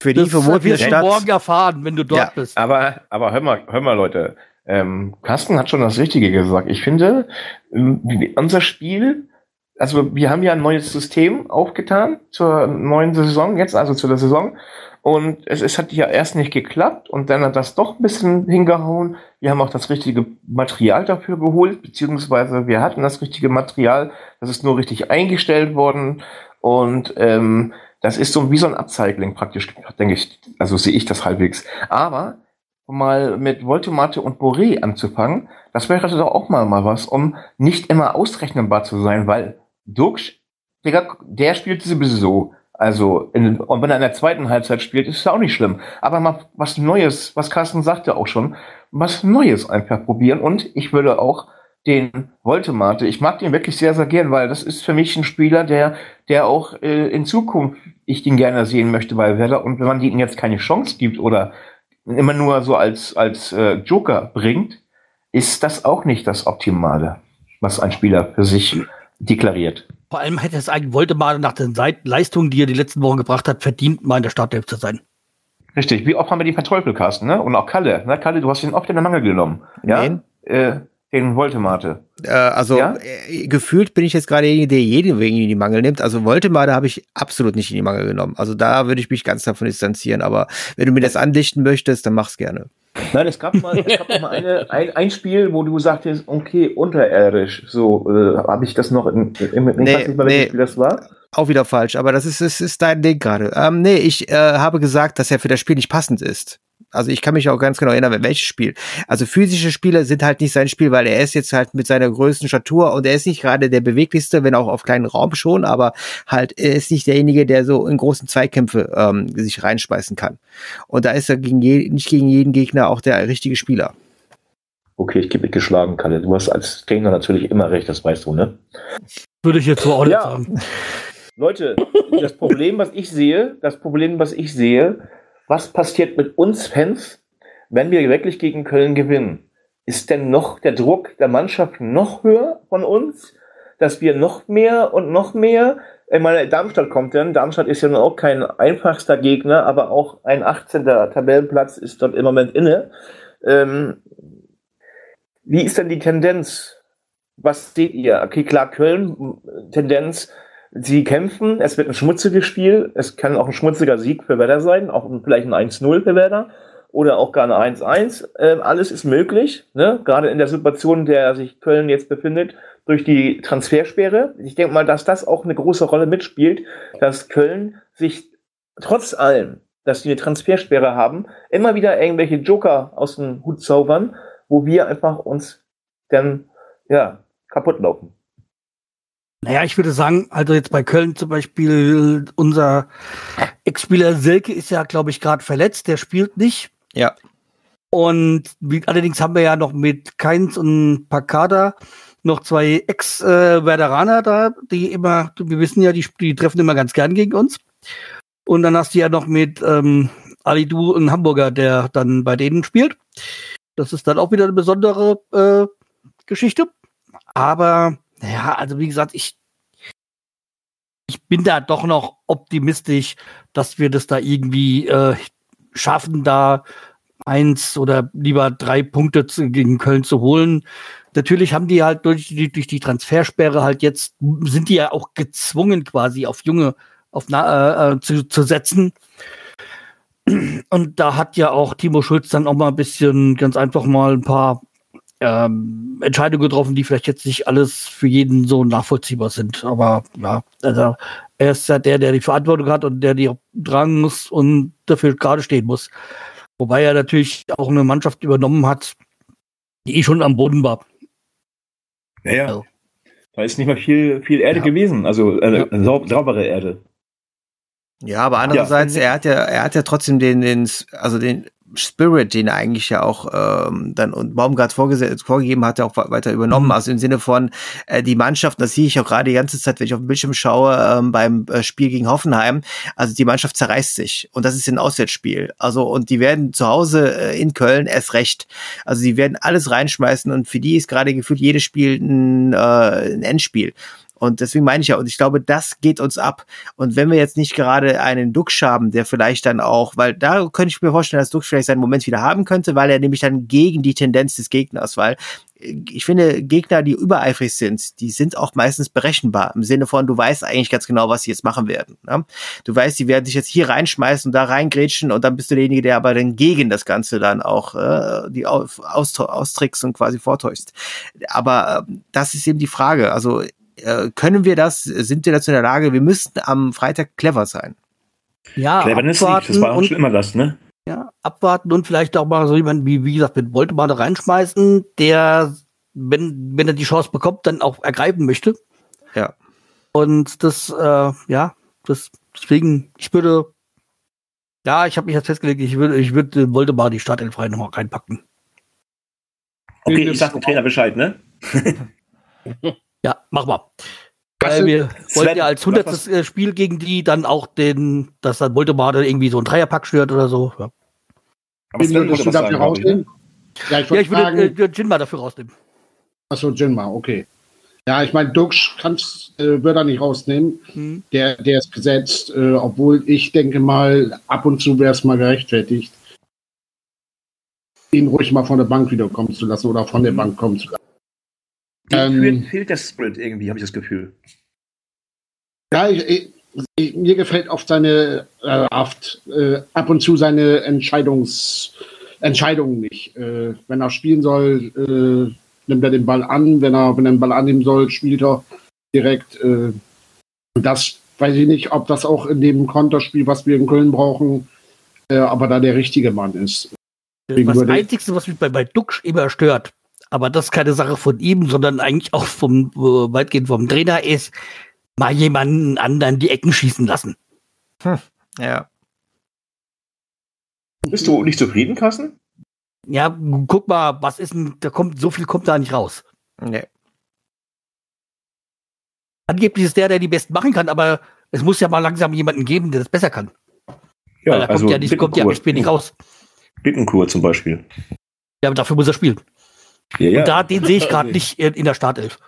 Für die vermutlich Stadt. morgen erfahren, wenn du dort ja. bist. Aber, aber hör mal, hör mal, Leute. Ähm, Carsten hat schon das Richtige gesagt. Ich finde, ähm, unser Spiel, also wir haben ja ein neues System aufgetan zur neuen Saison, jetzt also zu der Saison. Und es, es hat ja erst nicht geklappt und dann hat das doch ein bisschen hingehauen. Wir haben auch das richtige Material dafür geholt, beziehungsweise wir hatten das richtige Material, das ist nur richtig eingestellt worden. Und ähm, das ist so wie so ein Upcycling praktisch, denke ich. Also sehe ich das halbwegs. Aber mal mit Voltomate und Boré anzufangen, das wäre doch auch mal, mal was, um nicht immer ausrechnbar zu sein, weil Dux, der, der spielt sowieso. Also, in, und wenn er in der zweiten Halbzeit spielt, ist es auch nicht schlimm. Aber mal was Neues, was Carsten sagte auch schon, was Neues einfach probieren. Und ich würde auch den Voltemate. Ich mag den wirklich sehr, sehr gern, weil das ist für mich ein Spieler, der, der auch äh, in Zukunft ich den gerne sehen möchte bei Werder. Und wenn man ihm jetzt keine Chance gibt oder immer nur so als, als äh, Joker bringt, ist das auch nicht das Optimale, was ein Spieler für sich deklariert. Vor allem hätte es eigentlich Voltemate nach den Leistungen, die er die letzten Wochen gebracht hat, verdient, mal in der Startelf zu sein. Richtig. Wie oft haben wir die verteufelt, Carsten, ne? Und auch Kalle. Ne? Kalle, du hast ihn oft in den Mangel genommen. Ja. Nein. Äh, den Voltemate. Äh, also ja? äh, gefühlt bin ich jetzt gerade derjenige, der jeden wegen in die Mangel nimmt. Also Voltemate habe ich absolut nicht in die Mangel genommen. Also da würde ich mich ganz davon distanzieren. Aber wenn du mir das andichten möchtest, dann mach's gerne. Nein, es gab mal, es gab mal eine, ein, ein Spiel, wo du sagtest, okay, unterirdisch. So, äh, habe ich das noch in, in, in nee, ich weiß nicht mal, welches nee. Spiel das war. Auch wieder falsch, aber das ist, das ist dein Ding gerade. Ähm, nee, ich äh, habe gesagt, dass er für das Spiel nicht passend ist. Also ich kann mich auch ganz genau erinnern, welches Spiel. Also physische Spiele sind halt nicht sein Spiel, weil er ist jetzt halt mit seiner größten Statur und er ist nicht gerade der beweglichste, wenn auch auf kleinen Raum schon, aber halt er ist nicht derjenige, der so in großen Zweikämpfe ähm, sich reinspeisen kann. Und da ist er gegen je, nicht gegen jeden Gegner auch der richtige Spieler. Okay, ich gebe mit geschlagen, Kalle. Du hast als Trainer natürlich immer recht, das weißt du, ne? Würde ich jetzt so auch nicht ja. sagen. Leute, das Problem, was ich sehe, das Problem, was ich sehe, was passiert mit uns Fans, wenn wir wirklich gegen Köln gewinnen? Ist denn noch der Druck der Mannschaft noch höher von uns, dass wir noch mehr und noch mehr ich meine, Darmstadt kommt dann. Darmstadt ist ja nun auch kein einfachster Gegner, aber auch ein 18. Tabellenplatz ist dort im Moment inne. Ähm, wie ist denn die Tendenz? Was seht ihr? Okay, klar, Köln, Tendenz Sie kämpfen, es wird ein schmutziges Spiel, es kann auch ein schmutziger Sieg für Werder sein, auch vielleicht ein 1-0 für Werder. oder auch gar eine 1-1. Ähm, alles ist möglich, ne? gerade in der Situation, in der sich Köln jetzt befindet, durch die Transfersperre. Ich denke mal, dass das auch eine große Rolle mitspielt, dass Köln sich trotz allem, dass sie eine Transfersperre haben, immer wieder irgendwelche Joker aus dem Hut zaubern, wo wir einfach uns dann ja, kaputt laufen. Naja, ich würde sagen, also jetzt bei Köln zum Beispiel, unser Ex-Spieler Silke ist ja, glaube ich, gerade verletzt, der spielt nicht. Ja. Und wie, allerdings haben wir ja noch mit Keins und Pakada noch zwei Ex-Veteraner da, die immer, wir wissen ja, die, die treffen immer ganz gern gegen uns. Und dann hast du ja noch mit ähm, Ali Du einen Hamburger, der dann bei denen spielt. Das ist dann auch wieder eine besondere äh, Geschichte. Aber ja, also wie gesagt, ich, ich bin da doch noch optimistisch, dass wir das da irgendwie äh, schaffen, da eins oder lieber drei Punkte zu, gegen Köln zu holen. Natürlich haben die halt durch die, durch die Transfersperre halt jetzt, sind die ja auch gezwungen quasi auf junge, auf äh, äh, zu, zu setzen. Und da hat ja auch Timo Schulz dann auch mal ein bisschen ganz einfach mal ein paar ähm, Entscheidungen getroffen, die vielleicht jetzt nicht alles für jeden so nachvollziehbar sind. Aber ja, also er ist ja der, der die Verantwortung hat und der die tragen muss und dafür gerade stehen muss. Wobei er natürlich auch eine Mannschaft übernommen hat, die eh schon am Boden war. Naja, also. da ist nicht mal viel, viel Erde ja. gewesen, also äh, ja. saubere Erde. Ja, aber andererseits, ja. er hat ja, er hat ja trotzdem den, den, also den Spirit, den eigentlich ja auch ähm, dann und Baumgart vorgegeben hat, auch weiter übernommen. Mhm. Also im Sinne von äh, die Mannschaft, das sehe ich auch gerade die ganze Zeit, wenn ich auf den Bildschirm schaue ähm, beim äh, Spiel gegen Hoffenheim. Also die Mannschaft zerreißt sich und das ist ein Auswärtsspiel. Also und die werden zu Hause äh, in Köln erst recht. Also die werden alles reinschmeißen und für die ist gerade gefühlt jedes Spiel ein, äh, ein Endspiel. Und deswegen meine ich ja, und ich glaube, das geht uns ab. Und wenn wir jetzt nicht gerade einen Dux haben, der vielleicht dann auch, weil da könnte ich mir vorstellen, dass Dux vielleicht seinen Moment wieder haben könnte, weil er nämlich dann gegen die Tendenz des Gegners, weil ich finde, Gegner, die übereifrig sind, die sind auch meistens berechenbar. Im Sinne von, du weißt eigentlich ganz genau, was sie jetzt machen werden. Ne? Du weißt, die werden sich jetzt hier reinschmeißen und da reingrätschen und dann bist du derjenige, der aber dann gegen das Ganze dann auch äh, die aus, austrickst und quasi vortäuscht. Aber äh, das ist eben die Frage. Also äh, können wir das, sind wir dazu in der Lage, wir müssten am Freitag clever sein. Ja, Cleverness abwarten das war und, schon immer das, ne? Ja, abwarten und vielleicht auch mal so jemand wie, wie gesagt, mit Voltemade reinschmeißen, der, wenn, wenn er die Chance bekommt, dann auch ergreifen möchte. Ja. Und das, äh, ja, das, deswegen, ich würde, ja, ich habe mich jetzt festgelegt, ich würde, ich würde Voldemar die Startelf rein nochmal reinpacken. Okay, ich sag dem Trainer Bescheid, ne? Ja, mach mal. Weil wir Sven, wollten ja als hundertstes äh, Spiel gegen die dann auch den, dass dann wollte man irgendwie so ein Dreierpack stört oder so. Ja. Aber Sven, du dafür rausnehmen? Ja, ich, ja, ich würde äh, Jinma dafür rausnehmen. Achso, Jinma, okay. Ja, ich meine, Dux kannst, äh, würde er nicht rausnehmen. Hm. Der, der ist gesetzt, äh, obwohl ich denke mal, ab und zu wäre es mal gerechtfertigt, ihn ruhig mal von der Bank wiederkommen zu lassen oder von der hm. Bank kommen zu lassen. Ähm, fehlt der Sprint irgendwie, habe ich das Gefühl. Ja, ich, ich, mir gefällt oft seine, äh, oft, äh, ab und zu seine Entscheidungs, Entscheidungen nicht. Äh, wenn er spielen soll, äh, nimmt er den Ball an. Wenn er, wenn er den Ball annehmen soll, spielt er direkt. Äh, das weiß ich nicht, ob das auch in dem Konterspiel, was wir in Köln brauchen, äh, aber da der richtige Mann ist. Das Einzige, was mich bei, bei Duxch immer stört, aber das ist keine Sache von ihm, sondern eigentlich auch vom äh, weitgehend vom Trainer ist, mal jemanden anderen die Ecken schießen lassen. Hm, ja. Bist du nicht zufrieden, Carsten? Ja, guck mal, was ist denn, da kommt, so viel kommt da nicht raus. Nee. Angeblich ist der, der die besten machen kann, aber es muss ja mal langsam jemanden geben, der das besser kann. Ja, Weil da also kommt ja nicht, kommt ja nicht wenig raus. Bittenkur zum Beispiel. Ja, aber dafür muss er spielen. Ja, ja. Und da, den sehe ich gerade nicht in der Startelf.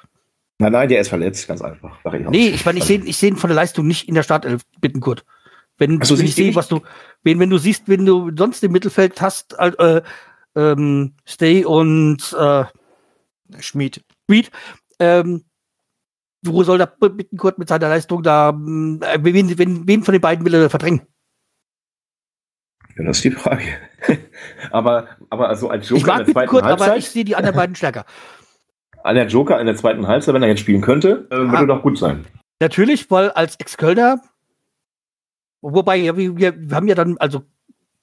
Nein, nein, der ist verletzt, ganz einfach. Ich nee, ich meine, ich sehe ich seh ihn von der Leistung nicht in der Startelf, bitten Kurt. Wenn, so, wenn ich sehe, was du, wenn, wenn du siehst, wenn du sonst im Mittelfeld hast, äh, ähm, Stay und äh, Schmied. Schmied, ähm, wo soll der Bittenkurt mit seiner Leistung da, äh, wen, wen, wen von den beiden will er verdrängen? Ja, das ist die Frage. aber, aber also als Ich Joker mag in der zweiten aber Halbzeit, ich sehe die anderen beiden stärker. an der Joker in der zweiten Halbzeit, wenn er jetzt spielen könnte, äh, Ah. würde doch gut sein. Natürlich, weil als Ex-Kölner, wobei ja, wir, wir haben ja dann, also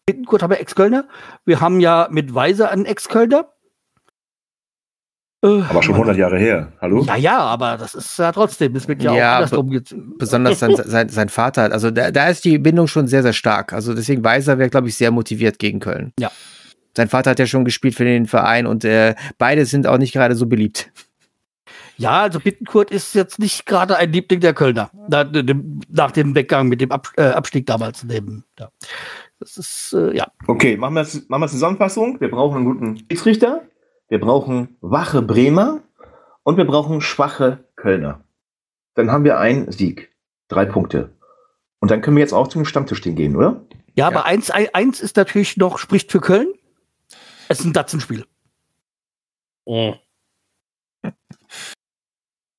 Bittenkurt haben wir Ex-Kölner, wir haben ja mit Weiser einen Ex-Kölner. Äh, Aber schon 100 Jahre her. Hallo? Ja, ja, aber das ist ja trotzdem, es wird ja, Ja, auch andersrum. Besonders sein, sein, sein Vater hat. Also da, da ist die Bindung schon sehr, sehr stark. Also deswegen Weiser wäre, glaube ich, sehr motiviert gegen Köln. Ja. Sein Vater hat ja schon gespielt für den Verein und äh, beide sind auch nicht gerade so beliebt. Ja, also Bittenkurt ist jetzt nicht gerade ein Liebling der Kölner. Nach dem, nach dem Weggang mit dem Ab, äh, Abstieg damals. Neben, ja. Das ist, äh, ja. Okay, machen wir, jetzt- machen wir Zusammenfassung. Wir brauchen einen guten Schiedsrichter, wir brauchen wache Bremer und wir brauchen schwache Kölner. Dann haben wir einen Sieg. Drei Punkte. Und dann können wir jetzt auch zum Stammtisch stehen gehen, oder? Ja, aber eins, ein- eins ist natürlich noch, spricht für Köln. Es ist ein Datsenspiel. Mhm.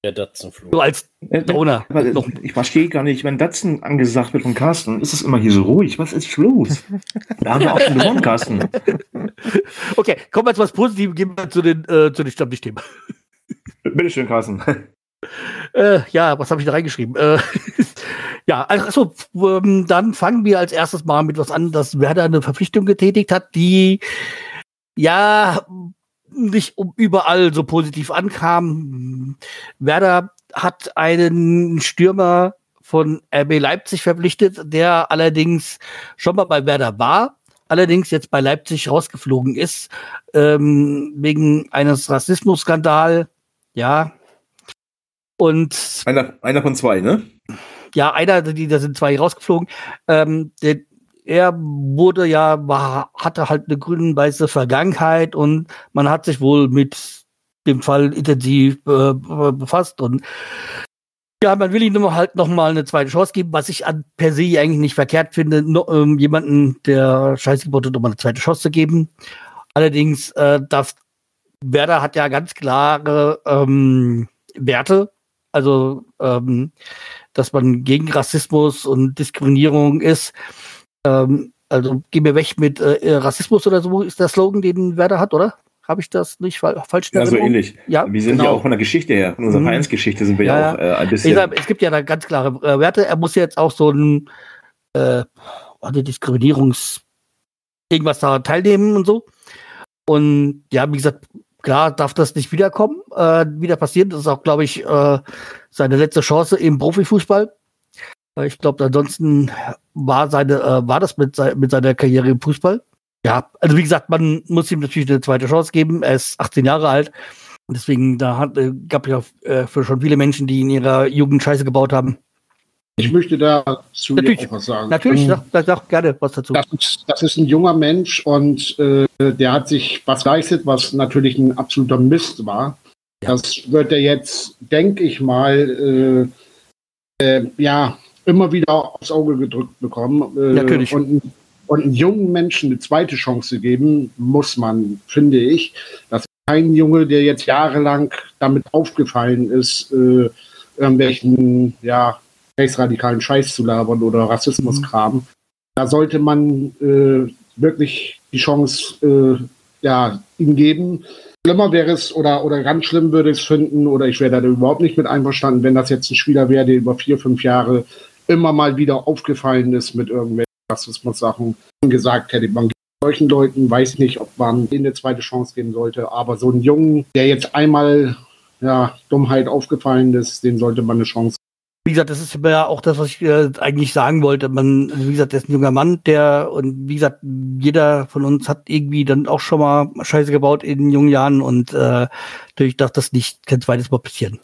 Der Datsenflug. So als Downer. Aber, äh, ich verstehe gar nicht, wenn Datsen angesagt wird von Carsten, ist es immer hier so ruhig. Was ist los? Da haben wir auch schon gewonnen, Carsten. Okay, kommen wir zu was Positives, gehen wir zu den, äh, zu den Stammtischthemen. Bitteschön, Carsten. Äh, ja, was habe ich da reingeschrieben? Äh, ja, also ähm, dann fangen wir als erstes mal mit was an, dass Werder eine Verpflichtung getätigt hat, die ja nicht um- überall so positiv ankam. Werder hat einen Stürmer von RB Leipzig verpflichtet, der allerdings schon mal bei Werder war, allerdings jetzt bei Leipzig rausgeflogen ist, ähm, wegen eines Rassismusskandal. Ja, und Einer, einer von zwei, ne? ja, einer, die, da sind zwei rausgeflogen. Ähm, der, er wurde ja, war, hatte halt eine grün-weiße Vergangenheit und man hat sich wohl mit dem Fall intensiv äh, befasst und ja, man will ihm halt noch mal eine zweite Chance geben, was ich an per se eigentlich nicht verkehrt finde, no, ähm, jemanden, der Scheiße gebaut hat, noch mal eine zweite Chance zu geben. Allerdings äh, darf Werder hat ja ganz klare ähm, Werte, also ähm, dass man gegen Rassismus und Diskriminierung ist. Ähm, also geh mir weg mit äh, Rassismus oder so ist der Slogan, den Werder hat, oder? Habe ich das nicht fa falsch Ja, so ähnlich. Ja. Wir sind Genau. ja auch von der Geschichte her, von unserer Mhm. Vereinsgeschichte sind wir ja, Ja, auch äh, ein bisschen. sag, es gibt ja da ganz klare äh, Werte. Er muss jetzt auch so ein äh, eine Diskriminierungs irgendwas da teilnehmen und so. Und ja, wie gesagt, klar darf das nicht wiederkommen, äh, wieder passieren. Das ist auch, glaube ich, äh, seine letzte Chance im Profifußball. Weil Ich glaube, ansonsten war seine, äh, war das mit, mit seiner Karriere im Fußball. Ja, also wie gesagt, man muss ihm natürlich eine zweite Chance geben. Er ist 18 Jahre alt. Und deswegen, da hat, äh, gab ja äh, für schon viele Menschen, die in ihrer Jugend Scheiße gebaut haben. Ich möchte dazu Natürlich. auch was sagen. Natürlich, Ähm, sag, sag, sag gerne was dazu. Das ist, das ist ein junger Mensch und äh, der hat sich was geleistet, was natürlich ein absoluter Mist war. Ja. Das wird er jetzt, denke ich mal, äh, äh, ja, immer wieder aufs Auge gedrückt bekommen. Äh, Natürlich. Und, und jungen Menschen eine zweite Chance geben, muss man, finde ich. Das ist kein Junge, der jetzt jahrelang damit aufgefallen ist, äh, irgendwelchen, ja, rechtsradikalen Scheiß zu labern oder Rassismuskram. Da sollte man äh, wirklich die Chance äh, ja, ihm geben. Schlimmer wäre es oder, oder ganz schlimm würde ich es finden oder ich wäre da überhaupt nicht mit einverstanden, wenn das jetzt ein Spieler wäre, der über vier, fünf Jahre immer mal wieder aufgefallen ist mit irgendwelchen Rassismus-Sachen gesagt hätte, man solchen Leuten, weiß nicht, ob man ihnen eine zweite Chance geben sollte, aber so einen Jungen, der jetzt einmal ja, Dummheit aufgefallen ist, den sollte man eine Chance Wie gesagt, das ist ja auch das, was ich äh, eigentlich sagen wollte. Man, also wie gesagt, der ist ein junger Mann, der, und wie gesagt, jeder von uns hat irgendwie dann auch schon mal Scheiße gebaut in jungen Jahren und äh, natürlich darf das nicht kein zweites Mal passieren.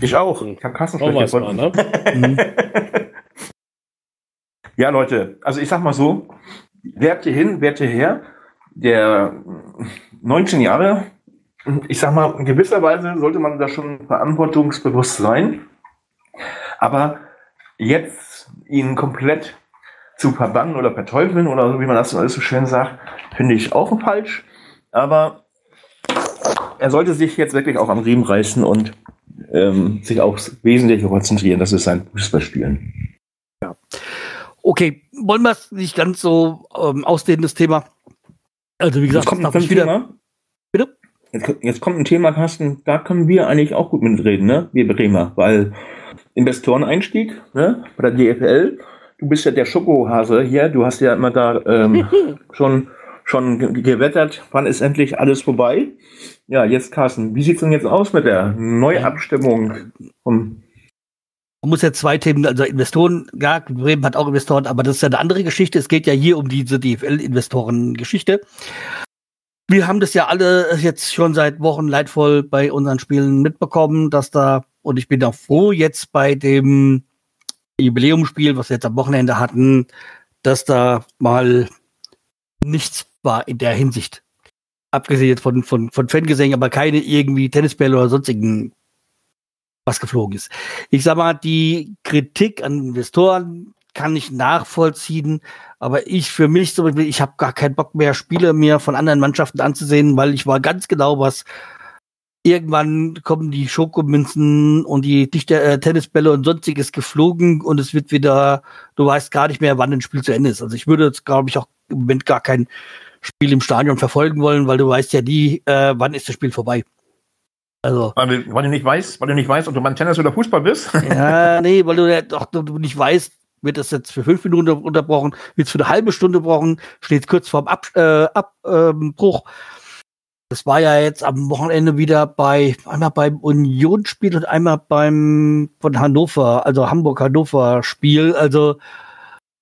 Ich auch. Ich habe schlecht was mal, gefunden. ne? Ja, Leute, also ich sag mal so, Werte hin, Werte her, der 19 Jahre, ich sag mal, in gewisser Weise sollte man da schon verantwortungsbewusst sein, aber jetzt ihn komplett zu verbannen oder verteufeln oder so, wie man das alles so schön sagt, finde ich auch falsch, aber er sollte sich jetzt wirklich auch am Riemen reißen und ähm, sich aufs Wesentliche konzentrieren, das ist sein Fußballspielen. Okay, wollen wir es nicht ganz so ähm, ausdehnen, das Thema? Also wie gesagt, jetzt kommt ein wieder. Thema. Bitte? Jetzt, jetzt, kommt ein Thema, Carsten, da können wir eigentlich auch gut mitreden, ne? Wir Bremer, weil Investoreneinstieg, ne? Bei der DFL, du bist ja der Schokohase hier, du hast ja immer da ähm, schon schon gewettert, wann ist endlich alles vorbei? Ja, jetzt Carsten, wie sieht's denn jetzt aus mit der Neuabstimmung vom man muss ja zwei Themen, also Investoren, ja, Bremen hat auch Investoren, aber das ist ja eine andere Geschichte. Es geht ja hier um diese DFL-Investoren-Geschichte. Wir haben das ja alle jetzt schon seit Wochen leidvoll bei unseren Spielen mitbekommen, dass da, und ich bin auch froh, jetzt bei dem Jubiläumsspiel, was wir jetzt am Wochenende hatten, dass da mal nichts war in der Hinsicht. Abgesehen von, von, von Fangesängen, aber keine irgendwie Tennisbälle oder sonstigen was geflogen ist. Ich sag mal, die Kritik an Investoren kann ich nachvollziehen, aber ich für mich zum Beispiel, ich habe gar keinen Bock mehr, Spiele mir von anderen Mannschaften anzusehen, weil ich war ganz genau was. Irgendwann kommen die Schokomünzen und die Dichter, äh, Tennisbälle und sonstiges geflogen und es wird wieder, du weißt gar nicht mehr, wann ein Spiel zu Ende ist. Also ich würde jetzt, glaube ich, auch im Moment gar kein Spiel im Stadion verfolgen wollen, weil du weißt ja nie, äh, wann ist das Spiel vorbei. Also. Weil, weil, du nicht weißt, weil du nicht weißt, ob du beim Tennis oder Fußball bist? Ja, nee, weil du ja doch du nicht weißt, wird das jetzt für fünf Minuten unterbrochen, wird es für eine halbe Stunde gebrochen, steht kurz vorm Ab, äh, Abbruch. das war ja jetzt am Wochenende wieder bei, einmal beim Unionsspiel und einmal beim von Hannover, also Hamburg-Hannover-Spiel, also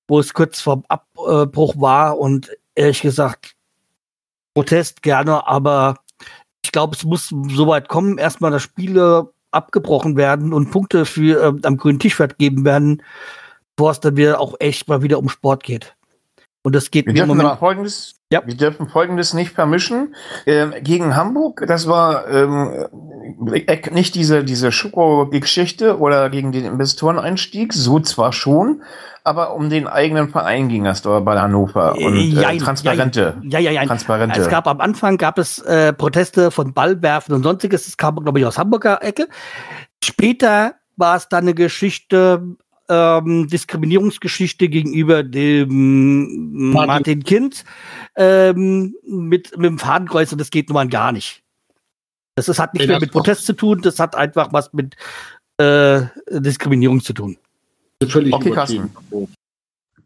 wo es kurz vorm Abbruch war und ehrlich gesagt, Protest gerne, aber ich glaube, es muss so weit kommen, erstmal, dass Spiele abgebrochen werden und Punkte für äh, am grünen Tisch vergeben werden, bevor es dann wieder auch echt mal wieder um Sport geht. Und das geht wir im Moment. Folgendes, ja. Wir dürfen Folgendes nicht vermischen. Ähm, gegen Hamburg, das war ähm, äh, nicht diese, diese Schoko-Geschichte oder gegen den Investoreneinstieg, so zwar schon, aber um den eigenen Verein ging es dort bei Hannover und äh, transparente. Ja, ja, ja, transparente. Es gab am Anfang gab es äh, Proteste von Ballwerfen und sonstiges. Das kam, glaube ich, aus Hamburger Ecke. Später war es dann eine Geschichte, ähm, Diskriminierungsgeschichte gegenüber dem Martin, Martin Kind ähm, mit, mit dem Fadenkreuz und das geht nun mal gar nicht. Das, das hat nicht mehr mit Protest zu tun, das hat einfach was mit äh, Diskriminierung zu tun. Völlig okay, Carsten.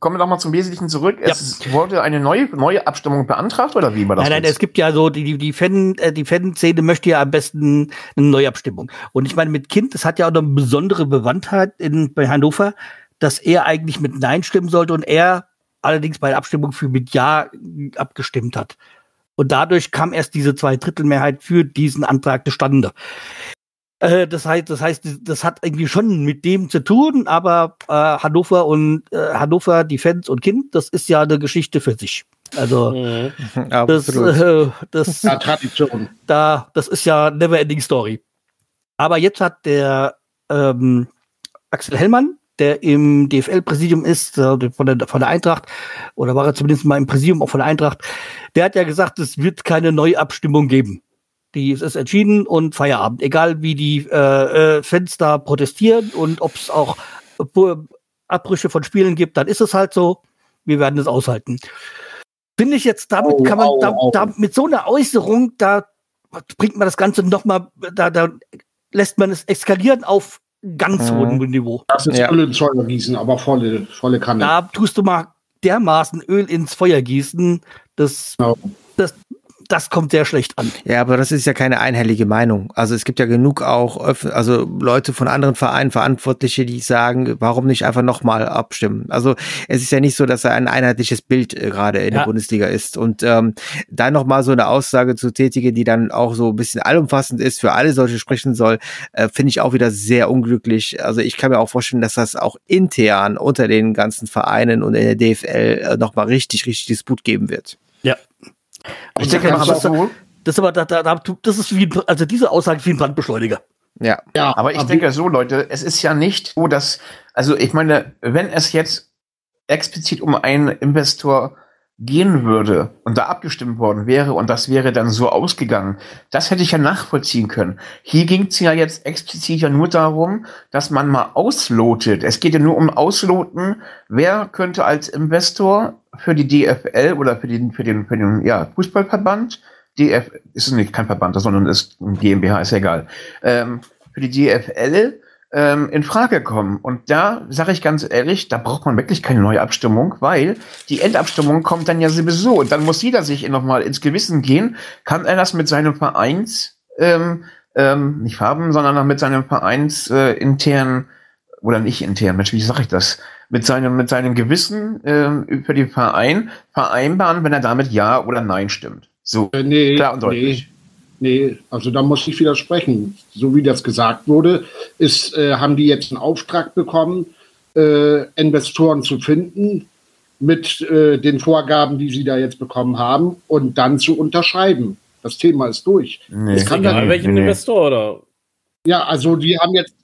Kommen wir doch mal zum Wesentlichen zurück. Ja. Es wurde eine neue, neue Abstimmung beantragt oder wie war das? Nein, nein, es gibt ja so, die, die, Fan, äh, die Fanszene möchte ja am besten eine Neuabstimmung. Und ich meine, mit Kind, das hat ja auch eine besondere Bewandtheit in, bei Hannover, dass er eigentlich mit Nein stimmen sollte und er allerdings bei der Abstimmung für mit Ja abgestimmt hat. Und dadurch kam erst diese Zweidrittelmehrheit für diesen Antrag zustande. Äh, das heißt, das heißt, das hat irgendwie schon mit dem zu tun, aber äh, Hannover und äh, Hannover, die Fans und Kind, das ist ja eine Geschichte für sich. Also mhm. das, äh, das, ja, Tradition. Da, das ist ja never ending story. Aber jetzt hat der ähm, Axel Hellmann, der im DFL-Präsidium ist, äh, von, der, von der Eintracht, oder war er zumindest mal im Präsidium auch von der Eintracht, der hat ja gesagt, es wird keine Neuabstimmung geben. Die ist, ist entschieden und Feierabend. Egal wie die äh, äh, Fenster protestieren und ob es auch Abbrüche von Spielen gibt, dann ist es halt so. Wir werden es aushalten. Finde ich jetzt, damit oh, kann man, oh, da, oh. da, mit so einer Äußerung, da bringt man das Ganze nochmal, da, da lässt man es eskalieren auf ganz mhm. hohem Niveau. Das ist ja. Öl ins Feuer gießen, aber volle, volle Kanne. Da tust du mal dermaßen Öl ins Feuer gießen, das, genau. das, das kommt sehr schlecht an. Ja, aber das ist ja keine einhellige Meinung. Also es gibt ja genug auch, also Leute von anderen Vereinen, Verantwortliche, die sagen, warum nicht einfach nochmal abstimmen? Also es ist ja nicht so, dass er ein einheitliches Bild äh, gerade in ja. der Bundesliga ist. Und ähm, da nochmal so eine Aussage zu tätigen, die dann auch so ein bisschen allumfassend ist, für alle solche sprechen soll, äh, finde ich auch wieder sehr unglücklich. Also ich kann mir auch vorstellen, dass das auch intern unter den ganzen Vereinen und in der DFL äh, nochmal richtig, richtig Disput geben wird. Ja, ich denke, das, das, das, aber, da, da, das ist wie, also diese Aussage ist wie ein Brandbeschleuniger. Ja, ja aber ich aber denke so, Leute, es ist ja nicht so, dass, also ich meine, wenn es jetzt explizit um einen Investor gehen würde und da abgestimmt worden wäre und das wäre dann so ausgegangen, das hätte ich ja nachvollziehen können. Hier ging es ja jetzt explizit ja nur darum, dass man mal auslotet. Es geht ja nur um Ausloten, wer könnte als Investor für die DFL oder für den, für den, für den ja, Fußballverband, DF ist nicht kein Verband, sondern ist ein GmbH, ist ja egal, ähm, für die DFL ähm, in Frage kommen. Und da sage ich ganz ehrlich, da braucht man wirklich keine neue Abstimmung, weil die Endabstimmung kommt dann ja sowieso. Und dann muss jeder sich nochmal ins Gewissen gehen. Kann er das mit seinem Vereins, ähm, ähm, nicht Farben, sondern mit seinem Vereins äh, intern oder nicht intern, Mensch, wie sage ich das? Mit seinem, mit seinem Gewissen äh, für den Verein vereinbaren, wenn er damit Ja oder Nein stimmt. So, äh, nee, klar und deutlich. Nee. Nee, also da muss ich widersprechen. So wie das gesagt wurde, ist, äh, haben die jetzt einen Auftrag bekommen, äh, Investoren zu finden mit äh, den Vorgaben, die sie da jetzt bekommen haben und dann zu unterschreiben. Das Thema ist durch. Nee, es kann egal, dann, welchen nee. Investor oder? Ja, also die haben jetzt,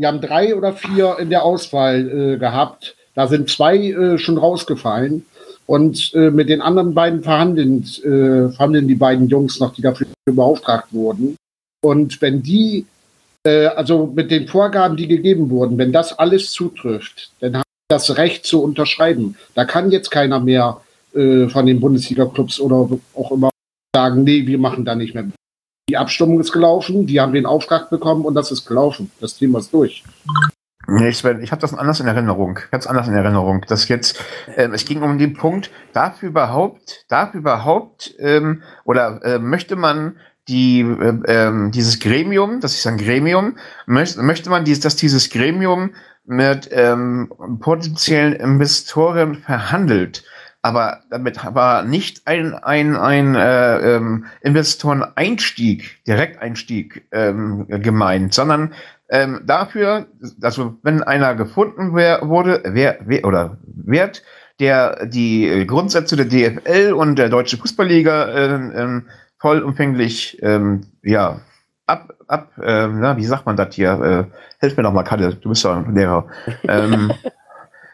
die haben drei oder vier in der Auswahl äh, gehabt. Da sind zwei äh, schon rausgefallen. Und äh, mit den anderen beiden verhandeln, äh, verhandeln die beiden Jungs noch, die dafür beauftragt wurden. Und wenn die, äh, also mit den Vorgaben, die gegeben wurden, wenn das alles zutrifft, dann haben sie das Recht zu unterschreiben. Da kann jetzt keiner mehr äh, von den Bundesliga-Clubs oder auch immer sagen, nee, wir machen da nicht mehr. Die Abstimmung ist gelaufen, die haben den Auftrag bekommen und das ist gelaufen. Das Thema ist durch. Nee, Sven, ich habe das anders in Erinnerung, ganz anders in Erinnerung. Dass jetzt, ähm, es ging um den Punkt, darf überhaupt, darf überhaupt ähm, oder äh, möchte man die äh, ähm, dieses Gremium, das ist ein Gremium, möchte, möchte man dies, dass dieses Gremium mit ähm, potenziellen Investoren verhandelt, aber damit war nicht ein ein ein äh, ähm, Investoreneinstieg, Direkteinstieg ähm, gemeint, sondern ähm, dafür, also wenn einer gefunden wär, wurde, wer, wer oder wird, der die Grundsätze der DFL und der Deutsche Fußballliga äh, äh, vollumfänglich ähm, ja ab ab äh, na, wie sagt man das hier? Äh, helf mir doch mal Kalle du bist ja ein Lehrer. Ähm,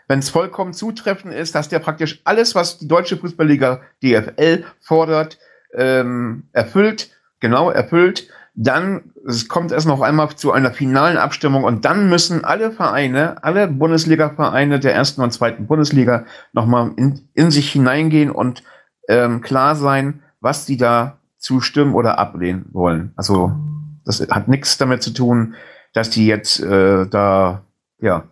wenn es vollkommen zutreffend ist dass der praktisch alles was die deutsche Fußballliga DFL fordert ähm, erfüllt genau erfüllt dann es kommt es noch einmal zu einer finalen Abstimmung und dann müssen alle Vereine, alle Bundesliga-Vereine der ersten und zweiten Bundesliga nochmal in, in sich hineingehen und ähm, klar sein, was sie da zustimmen oder ablehnen wollen. Also das hat nichts damit zu tun, dass die jetzt äh, da ja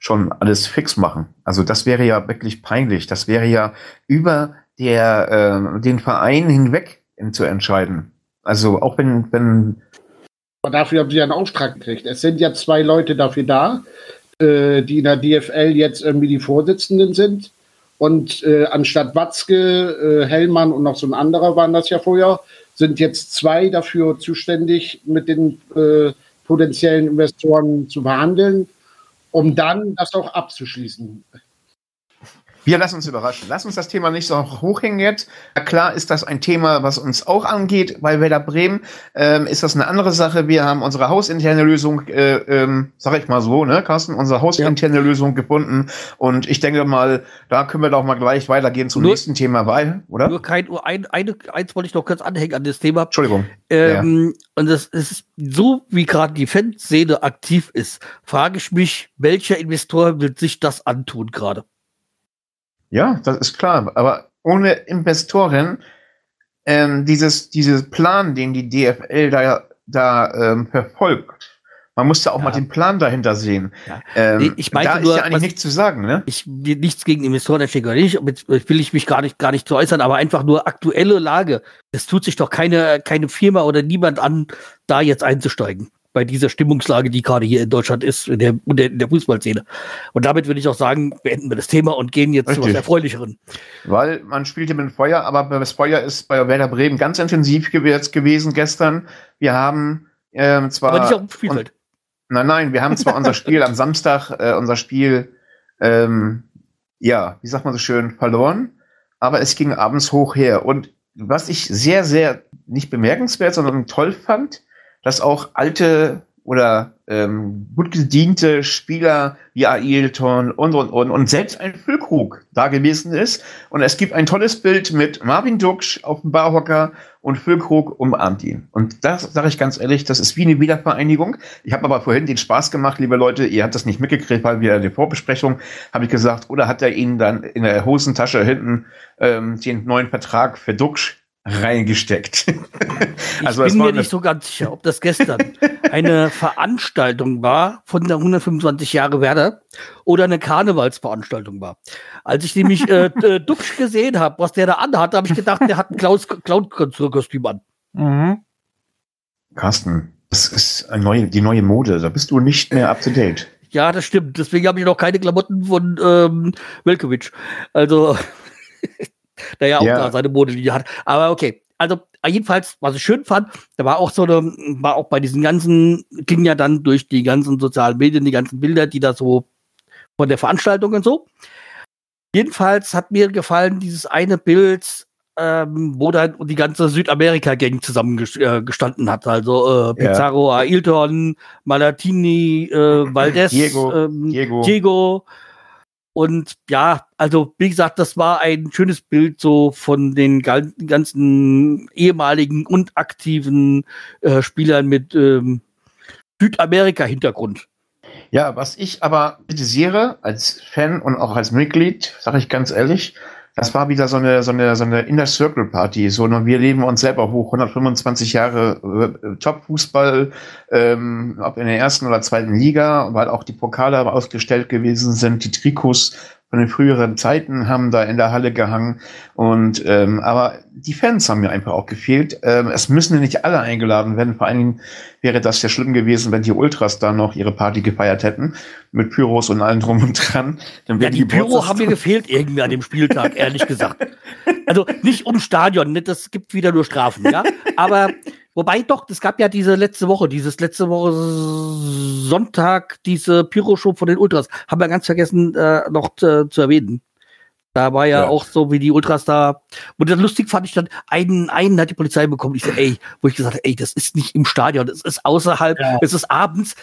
schon alles fix machen. Also das wäre ja wirklich peinlich. Das wäre ja über der äh, den Verein hinweg zu entscheiden. Also auch wenn, wenn. Aber dafür haben sie ja einen Auftrag gekriegt. Es sind ja zwei Leute dafür da, äh, die in der DFL jetzt irgendwie die Vorsitzenden sind. Und äh, anstatt Watzke, äh, Hellmann und noch so ein anderer waren das ja vorher, sind jetzt zwei dafür zuständig, mit den äh, potenziellen Investoren zu verhandeln, um dann das auch abzuschließen. Wir lassen uns überraschen. Lass uns das Thema nicht so hochhängen jetzt. Klar ist das ein Thema, was uns auch angeht. Bei Werder Bremen ähm, ist das eine andere Sache. Wir haben unsere hausinterne Lösung, äh, ähm, sag ich mal so, ne, Carsten, unsere hausinterne ja. Lösung gefunden. Und ich denke mal, da können wir doch mal gleich weitergehen zum nur, nächsten Thema, weil, oder? Nur kein, nur ein, eine, eins wollte ich noch kurz anhängen an das Thema. Entschuldigung. Ähm, ja. Und das ist so, wie gerade die Fanszene aktiv ist, frage ich mich, welcher Investor wird sich das antun gerade? Ja, das ist klar. Aber ohne Investoren, ähm, dieses, dieses Plan, den die DFL da, da ähm, verfolgt, man muss ja auch ja. mal den Plan dahinter sehen. Ja. Ähm, ich meinte da nur, ist ja eigentlich nichts zu sagen, ne? Ich nichts gegen Investoren oder nicht. Jetzt will ich mich gar nicht gar nicht zu äußern, aber einfach nur aktuelle Lage. Es tut sich doch keine keine Firma oder niemand an, da jetzt einzusteigen bei dieser Stimmungslage, die gerade hier in Deutschland ist, in der, in der Fußballszene. Und damit würde ich auch sagen, beenden wir das Thema und gehen jetzt Richtig. zu was Erfreulicheren. Weil man spielte mit Feuer, aber das Feuer ist bei Werder Bremen ganz intensiv gewesen gestern. Wir haben ähm, zwar. Aber nicht auf dem Spielfeld. Nein, nein, wir haben zwar unser Spiel am Samstag, äh, unser Spiel, ähm, ja, wie sagt man so schön, verloren, aber es ging abends hoch her. Und was ich sehr, sehr nicht bemerkenswert, sondern toll fand, dass auch alte oder ähm, gut gediente Spieler wie Ailton und und und und selbst ein Füllkrug da gewesen ist. Und es gibt ein tolles Bild mit Marvin Duksch auf dem Barhocker und Füllkrug umarmt ihn. Und das sage ich ganz ehrlich, das ist wie eine Wiedervereinigung. Ich habe aber vorhin den Spaß gemacht, liebe Leute, ihr habt das nicht mitgekriegt, weil wir der Vorbesprechung habe ich gesagt, oder hat er ihnen dann in der Hosentasche hinten ähm, den neuen Vertrag für Duksch reingesteckt. also ich bin mir nicht so ganz sicher, ob das gestern eine Veranstaltung war von der 125 Jahre Werder oder eine Karnevalsveranstaltung war. Als ich nämlich äh, äh Dupsch gesehen habe, was der da anhat, habe ich gedacht, der hat ein Clown-Kostüm an. Mhm. Carsten, das ist eine neue, die neue Mode. Da bist du nicht mehr up to date. Ja, das stimmt. Deswegen habe ich noch keine Klamotten von ähm, Welkovic. Also der ja auch ja. da seine Modelinie hat. Aber okay. Also jedenfalls, was ich schön fand, da war auch so eine, war auch bei diesen ganzen, ging ja dann durch die ganzen sozialen Medien, die ganzen Bilder, die da so von der Veranstaltung und so. Jedenfalls hat mir gefallen dieses eine Bild, ähm, wo dann die ganze Südamerika-Gang zusammengestanden äh, hat. Also äh, Pizarro, ja. Ailton, Malatini, äh, Valdez, Diego, ähm, Diego. Diego und ja, also wie gesagt, das war ein schönes Bild so von den ganzen ehemaligen und aktiven äh, Spielern mit ähm, Südamerika-Hintergrund. Ja, was ich aber kritisiere als Fan und auch als Mitglied, sage ich ganz ehrlich, das war wieder so eine, so eine, so eine Inner Circle Party. So, nur wir leben uns selber hoch. 125 Jahre äh, Top-Fußball, ähm, ob in der ersten oder zweiten Liga, weil auch die Pokale ausgestellt gewesen sind, die Trikots von den früheren Zeiten haben da in der Halle gehangen. Und ähm, aber die Fans haben mir einfach auch gefehlt. Ähm, es müssen nicht alle eingeladen werden. Vor allen Dingen wäre das ja schlimm gewesen, wenn die Ultras da noch ihre Party gefeiert hätten mit Pyros und allem drum und dran. Dann ja, die, die Pyro haben mir gefehlt irgendwie an dem Spieltag, ehrlich gesagt. Also nicht um Stadion, ne, das gibt wieder nur Strafen, ja. Aber Wobei doch, es gab ja diese letzte Woche, dieses letzte Woche Sonntag, diese Pyro-Show von den Ultras. Haben wir ganz vergessen äh, noch zu, zu erwähnen. Da war ja, ja, auch so, wie die Ultras da. Und dann lustig fand ich dann, einen, einen hat die Polizei bekommen. Ich so, ey, wo ich gesagt habe, ey, das ist nicht im Stadion, das ist außerhalb, ja. es ist abends.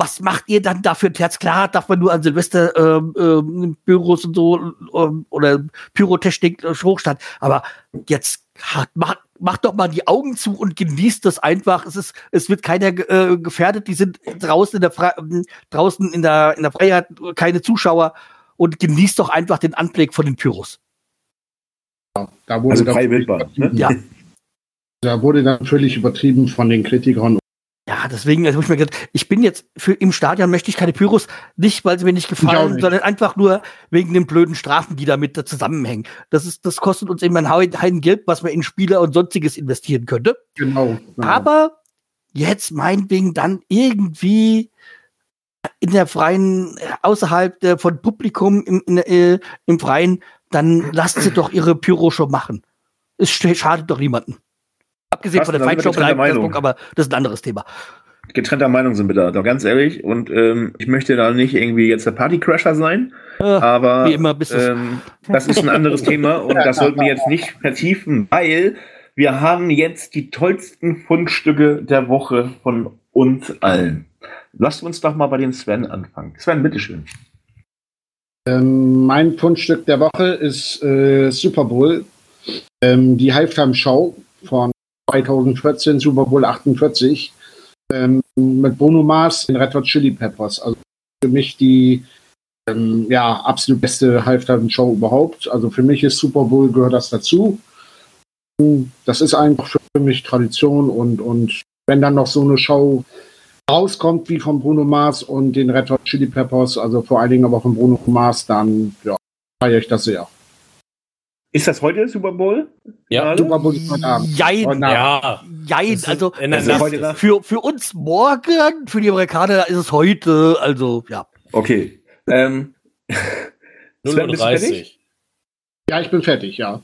Was macht ihr dann da für ein Terz? Klar, darf man nur an Silvester ähm, ähm, Büros und so ähm, oder Pyrotechnik äh, hochstand. Aber jetzt hat, macht, macht doch mal die Augen zu und genießt das einfach. Es ist, es wird keiner äh, gefährdet. Die sind draußen in der Fre draußen in der in der Freiheit keine Zuschauer und genießt doch einfach den Anblick von den Pyros. Ja, da wurde also frei Wildbahn, ne? Ja. Da wurde dann völlig übertrieben von den Kritikern ja, deswegen, also ich mir gedacht, ich bin jetzt für im Stadion möchte ich keine Pyros, nicht weil sie mir nicht gefallen, nicht. sondern einfach nur wegen den blöden Strafen, die damit da zusammenhängen. Das ist, das kostet uns eben ein Heiden Geld, was man in Spieler und sonstiges investieren könnte. Genau, genau. Aber jetzt meinetwegen dann irgendwie in der freien, außerhalb der, von Publikum im, in, äh, im Freien, dann lasst sie doch ihre Pyro schon machen. Es schadet doch niemanden. Abgesehen von der Feinstaub aber das ist ein anderes Thema. Getrennter Meinung sind wir da, doch ganz ehrlich. Und ähm, ich möchte da nicht irgendwie jetzt der Partycrasher sein, äh, aber wie immer bist ähm, das ist ein anderes Thema und das sollten wir jetzt nicht vertiefen, weil wir haben jetzt die tollsten Fundstücke der Woche von uns allen. Lasst uns doch mal bei den Sven anfangen. Sven, bitteschön. Ähm, mein Fundstück der Woche ist äh, Super Bowl. Ähm, die Halftime Show von 2014 Super Bowl 48 ähm, mit Bruno Mars in Red Hot Chili Peppers. Also für mich die ähm, ja, absolut beste Halftime-Show überhaupt. Also für mich ist Super Bowl gehört das dazu. Das ist einfach für mich Tradition und, und wenn dann noch so eine Show rauskommt wie von Bruno Mars und den Red Hot Chili Peppers, also vor allen Dingen aber von Bruno Mars, dann ja, feiere ich das sehr. Ist das heute Super Bowl? Ja, Super Bowl ist heute Abend. Jein, ja. Jein, also, also für, für uns morgen, für die Amerikaner ist es heute, also ja. Okay. Ähm, 0.30 Ja, ich bin fertig, ja.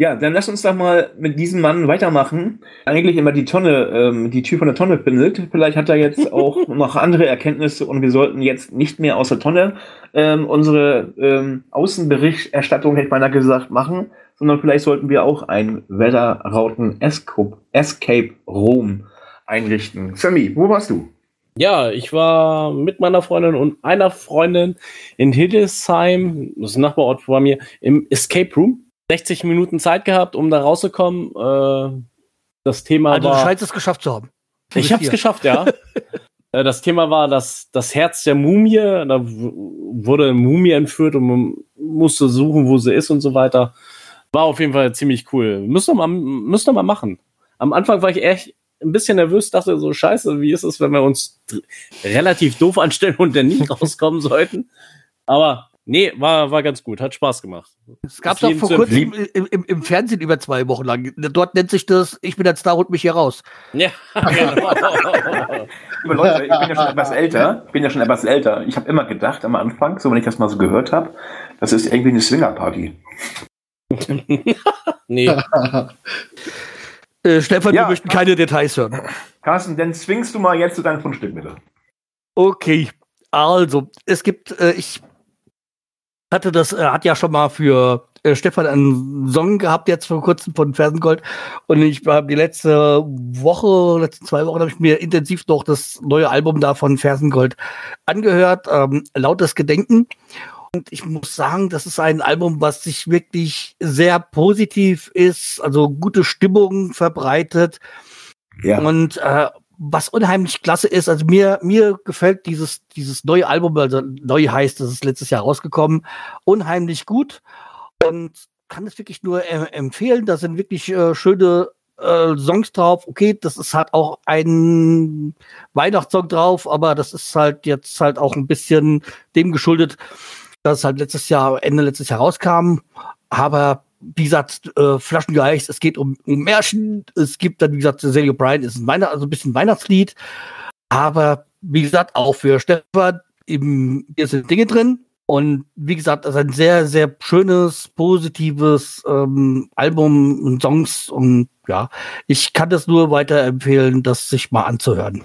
Ja, dann lass uns doch mal mit diesem Mann weitermachen. Eigentlich immer die Tonne, ähm, die Tür von der Tonne bindet. Vielleicht hat er jetzt auch noch andere Erkenntnisse und wir sollten jetzt nicht mehr aus der Tonne ähm, unsere ähm, Außenberichterstattung, hätte man da gesagt, machen, sondern vielleicht sollten wir auch ein Wetterrauten Escape, Escape Room einrichten. Sammy, wo warst du? Ja, ich war mit meiner Freundin und einer Freundin in Hildesheim, das ist ein Nachbarort vor mir, im Escape Room. 60 Minuten Zeit gehabt, um da rauszukommen. Äh, das Thema Also du war. scheinst es geschafft zu haben. Du Ich hab's hier. geschafft, ja. Äh, das Thema war das, das Herz der Mumie. Da wurde eine Mumie entführt und man musste suchen, wo sie ist und so weiter. War auf jeden Fall ziemlich cool. Müsst ihr mal, müsst ihr mal machen. Am Anfang war ich echt ein bisschen nervös, dachte so, scheiße, wie ist es, wenn wir uns relativ doof anstellen und dann nicht rauskommen sollten. Aber nee, war, war ganz gut, hat Spaß gemacht. Es gab doch jedem vor kurzem im, im, im Fernsehen über zwei Wochen lang. Dort nennt sich das, ich bin der Star, holt mich hier raus. Ja, genau. Liebe Leute, ich bin ja schon etwas älter. Ich bin ja schon etwas älter. Ich habe immer gedacht am Anfang, so wenn ich das mal so gehört habe, das ist irgendwie eine Swingerparty. nee. Äh, Stefan, Ja. wir möchten keine Details hören. Carsten, dann zwingst du mal jetzt zu deinem Fundstück bitte. Okay, also es gibt, äh, ich hatte das, äh, hat ja schon mal für äh, Stefan einen Song gehabt jetzt vor kurzem von Fersengold und ich habe die letzte Woche, letzten zwei Wochen habe ich mir intensiv noch das neue Album da von Fersengold angehört, ähm, lautes Gedenken. Und ich muss sagen, das ist ein Album, was sich wirklich sehr positiv ist, also gute Stimmung verbreitet. Ja. Und äh, was unheimlich klasse ist, also mir, mir gefällt dieses, dieses neue Album, also neu heißt, das ist letztes Jahr rausgekommen, unheimlich gut und kann es wirklich nur äh, empfehlen. Da sind wirklich äh, schöne äh, Songs drauf. Okay, das ist halt auch ein Weihnachtssong drauf, aber das ist halt jetzt halt auch ein bisschen dem geschuldet, dass es halt letztes Jahr, Ende letztes Jahr rauskam. Aber wie gesagt, äh, Flaschengeist, es geht um, um Märchen, es gibt dann, wie gesagt, Celia Bryan ist ein Weihnacht, also ein bisschen Weihnachtslied. Aber wie gesagt, auch für Stefan, hier sind Dinge drin. Und wie gesagt, das ist ein sehr, sehr schönes, positives ähm, Album und Songs. Und ja, ich kann das nur weiterempfehlen, das sich mal anzuhören.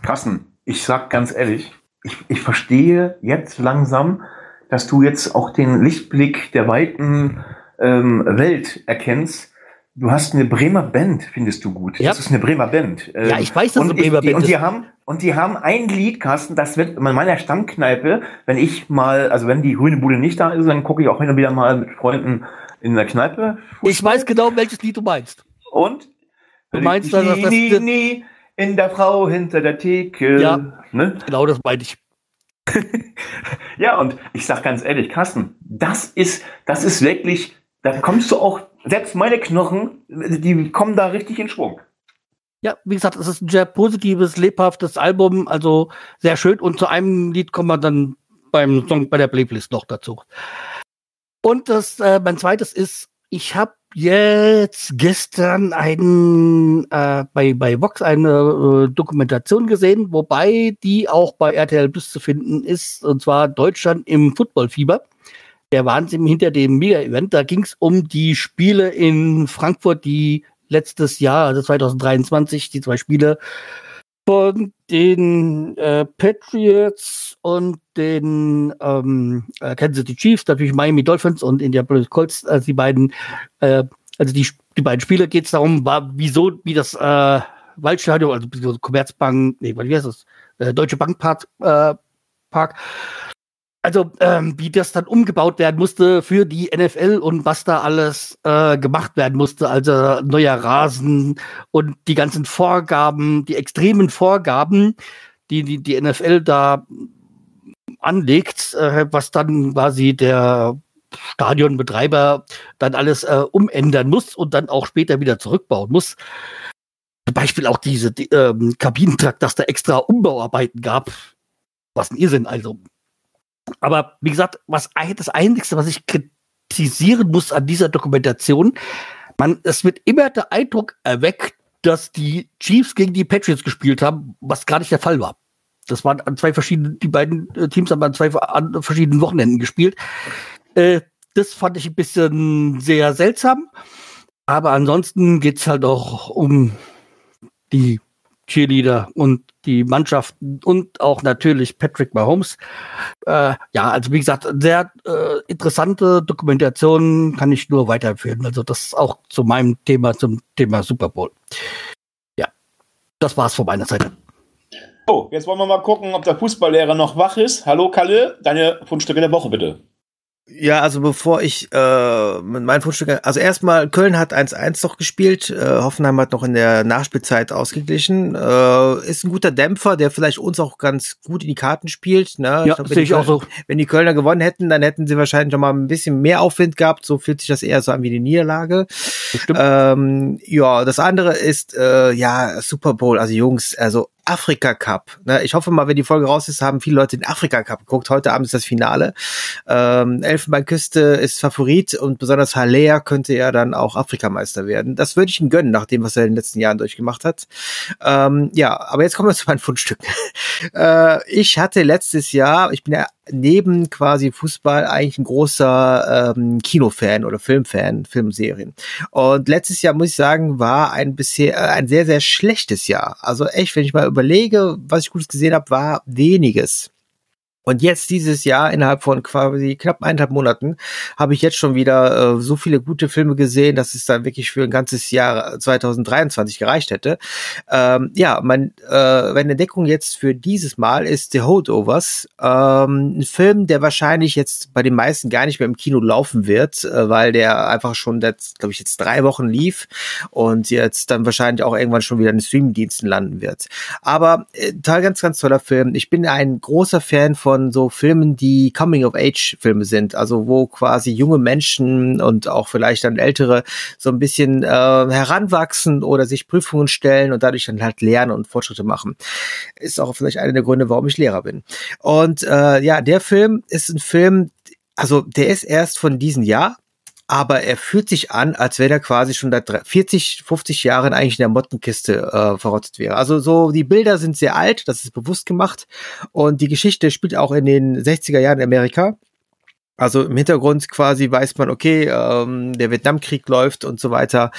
Carsten, ich sag ganz ehrlich, ich, ich verstehe jetzt langsam, dass du jetzt auch den Lichtblick der weiten ähm, Welt erkennst. Du hast eine Bremer Band, findest du gut. Ja. Das ist eine Bremer Band. Ähm, Ja, ich weiß, dass eine Bremer Band und die ist. haben und die haben ein Lied, Carsten, das wird in meiner Stammkneipe, wenn ich mal, also wenn die grüne Bude nicht da ist, dann gucke ich auch hin und wieder mal mit Freunden in der Kneipe. Ich weiß genau, welches Lied du meinst. Und? Du meinst, dass das- das- nie, nie in der Frau hinter der Theke. Ja. Ne? Genau das meine ich. Ja, und ich sag ganz ehrlich, Carsten, das ist, das ist wirklich, da kommst du auch, selbst meine Knochen, die kommen da richtig in Schwung. Ja, wie gesagt, es ist ein sehr positives, lebhaftes Album, also sehr schön. Und zu einem Lied kommen wir dann beim Song bei der Playlist noch dazu. Und das, äh, mein zweites ist, ich habe jetzt gestern einen, äh, bei, bei Vox eine äh, Dokumentation gesehen, wobei die auch bei RTL Plus zu finden ist, und zwar Deutschland im Footballfieber. Der Wahnsinn hinter dem Mega-Event. Da ging es um die Spiele in Frankfurt, die letztes Jahr, also 2023, die zwei Spiele von den äh, Patriots und den ähm, äh, Kansas City Chiefs, natürlich Miami Dolphins und Indianapolis Colts, also die beiden, äh, also die, die beiden Spiele geht es darum, war, wieso, wie das äh, Waldstadion, also Commerzbank, nee, wie heißt das, äh, Deutsche Bank Park, äh, Park also ähm, wie das dann umgebaut werden musste für die NFL und was da alles äh, gemacht werden musste, also neuer Rasen und die ganzen Vorgaben, die extremen Vorgaben, die die, die NFL da anlegt, äh, was dann quasi der Stadionbetreiber dann alles äh, umändern muss und dann auch später wieder zurückbauen muss. Zum Beispiel auch diese die, ähm, Kabinentrakt, dass da extra Umbauarbeiten gab. Was ein Irrsinn, also. Aber wie gesagt, was das Einzige, was ich kritisieren muss an dieser Dokumentation, man, es wird immer der Eindruck erweckt, dass die Chiefs gegen die Patriots gespielt haben, was gar nicht der Fall war. Das waren an zwei verschiedenen, die beiden äh, Teams haben an zwei an verschiedenen Wochenenden gespielt. Äh, das fand ich ein bisschen sehr seltsam. Aber ansonsten geht's halt auch um die Cheerleader und die Mannschaften und auch natürlich Patrick Mahomes. Äh, ja, also wie gesagt, sehr äh, interessante Dokumentation kann ich nur weiterempfehlen. Also das auch zu meinem Thema, zum Thema Super Bowl. Ja, das war's von meiner Seite. So, jetzt wollen wir mal gucken, ob der Fußballlehrer noch wach ist. Hallo Kalle, deine Fundstücke der Woche bitte. Ja, also bevor ich äh, mit meinen Fundstücken, also erstmal Köln hat 1-1 doch gespielt, äh, Hoffenheim hat noch in der Nachspielzeit ausgeglichen, äh, ist ein guter Dämpfer, der vielleicht uns auch ganz gut in die Karten spielt. Ne? Ja, sehe ich auch so. Wenn die Kölner gewonnen hätten, dann hätten sie wahrscheinlich noch mal ein bisschen mehr Aufwind gehabt. So fühlt sich das eher so an wie eine Niederlage. Bestimmt. Ähm, ja, das andere ist äh, ja Super Bowl, also Jungs, also Afrika Cup. Ne? Ich hoffe mal, wenn die Folge raus ist, haben viele Leute den Afrika Cup geguckt. Heute Abend ist das Finale. Ähm, Elfenbeinküste ist Favorit und besonders Haller könnte ja dann auch Afrikameister werden. Das würde ich ihm gönnen, nach dem, was er in den letzten Jahren durchgemacht hat. Ähm, ja, aber jetzt kommen wir zu meinen Fundstücken. äh, ich hatte letztes Jahr, ich bin ja neben quasi Fußball eigentlich ein großer ähm, Kinofan oder Filmfan, Filmserien. Und letztes Jahr muss ich sagen, war ein bisher äh, ein sehr sehr schlechtes Jahr. Also echt, wenn ich mal überlege, was ich gutes gesehen habe, war weniges. Und jetzt dieses Jahr, innerhalb von quasi knapp eineinhalb Monaten, habe ich jetzt schon wieder äh, so viele gute Filme gesehen, dass es dann wirklich für ein ganzes Jahr 2023 gereicht hätte. Ähm, ja, mein, äh, meine Entdeckung jetzt für dieses Mal ist The Holdovers. Ähm, ein Film, der wahrscheinlich jetzt bei den meisten gar nicht mehr im Kino laufen wird, äh, weil der einfach schon, glaube ich, jetzt drei Wochen lief und jetzt dann wahrscheinlich auch irgendwann schon wieder in den Streamingdiensten landen wird. Aber äh, ganz, ganz toller Film. Ich bin ein großer Fan von von so Filmen, die Coming-of-Age-Filme sind, also wo quasi junge Menschen und auch vielleicht dann ältere so ein bisschen äh, heranwachsen oder sich Prüfungen stellen und dadurch dann halt lernen und Fortschritte machen. Ist auch vielleicht einer der Gründe, warum ich Lehrer bin. Und äh, ja, der Film ist ein Film, also der ist erst von diesem Jahr, aber er fühlt sich an, als wäre er quasi schon seit 40, 50 Jahren eigentlich in der Mottenkiste äh, verrottet wäre. Also so, die Bilder sind sehr alt, das ist bewusst gemacht und die Geschichte spielt auch in den 60er Jahren in Amerika. Also im Hintergrund quasi weiß man, okay, ähm, der Vietnamkrieg läuft und so weiter.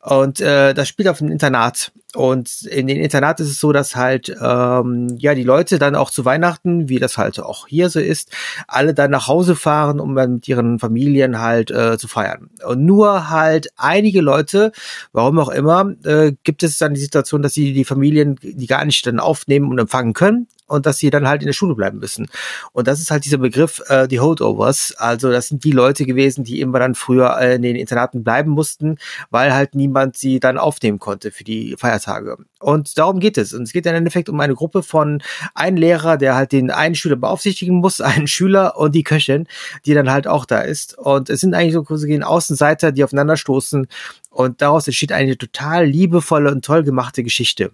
Und äh, das spielt auf einem Internat. Und in den Internat ist es so, dass halt ähm, ja die Leute dann auch zu Weihnachten, wie das halt auch hier so ist, alle dann nach Hause fahren, um dann mit ihren Familien halt äh, zu feiern. Und nur halt einige Leute, warum auch immer, äh, gibt es dann die Situation, dass sie die Familien die gar nicht dann aufnehmen und empfangen können und dass sie dann halt in der Schule bleiben müssen. Und das ist halt dieser Begriff, äh, die Holdovers. Also das sind die Leute gewesen, die immer dann früher äh, in den Internaten bleiben mussten, weil halt niemand sie dann aufnehmen konnte für die Feiertage. Und darum geht es. Und es geht im Endeffekt um eine Gruppe von einem Lehrer, der halt den einen Schüler beaufsichtigen muss, einen Schüler und die Köchin, die dann halt auch da ist. Und es sind eigentlich so quasi Außenseiter, die aufeinanderstoßen. Und daraus entsteht eine total liebevolle und toll gemachte Geschichte.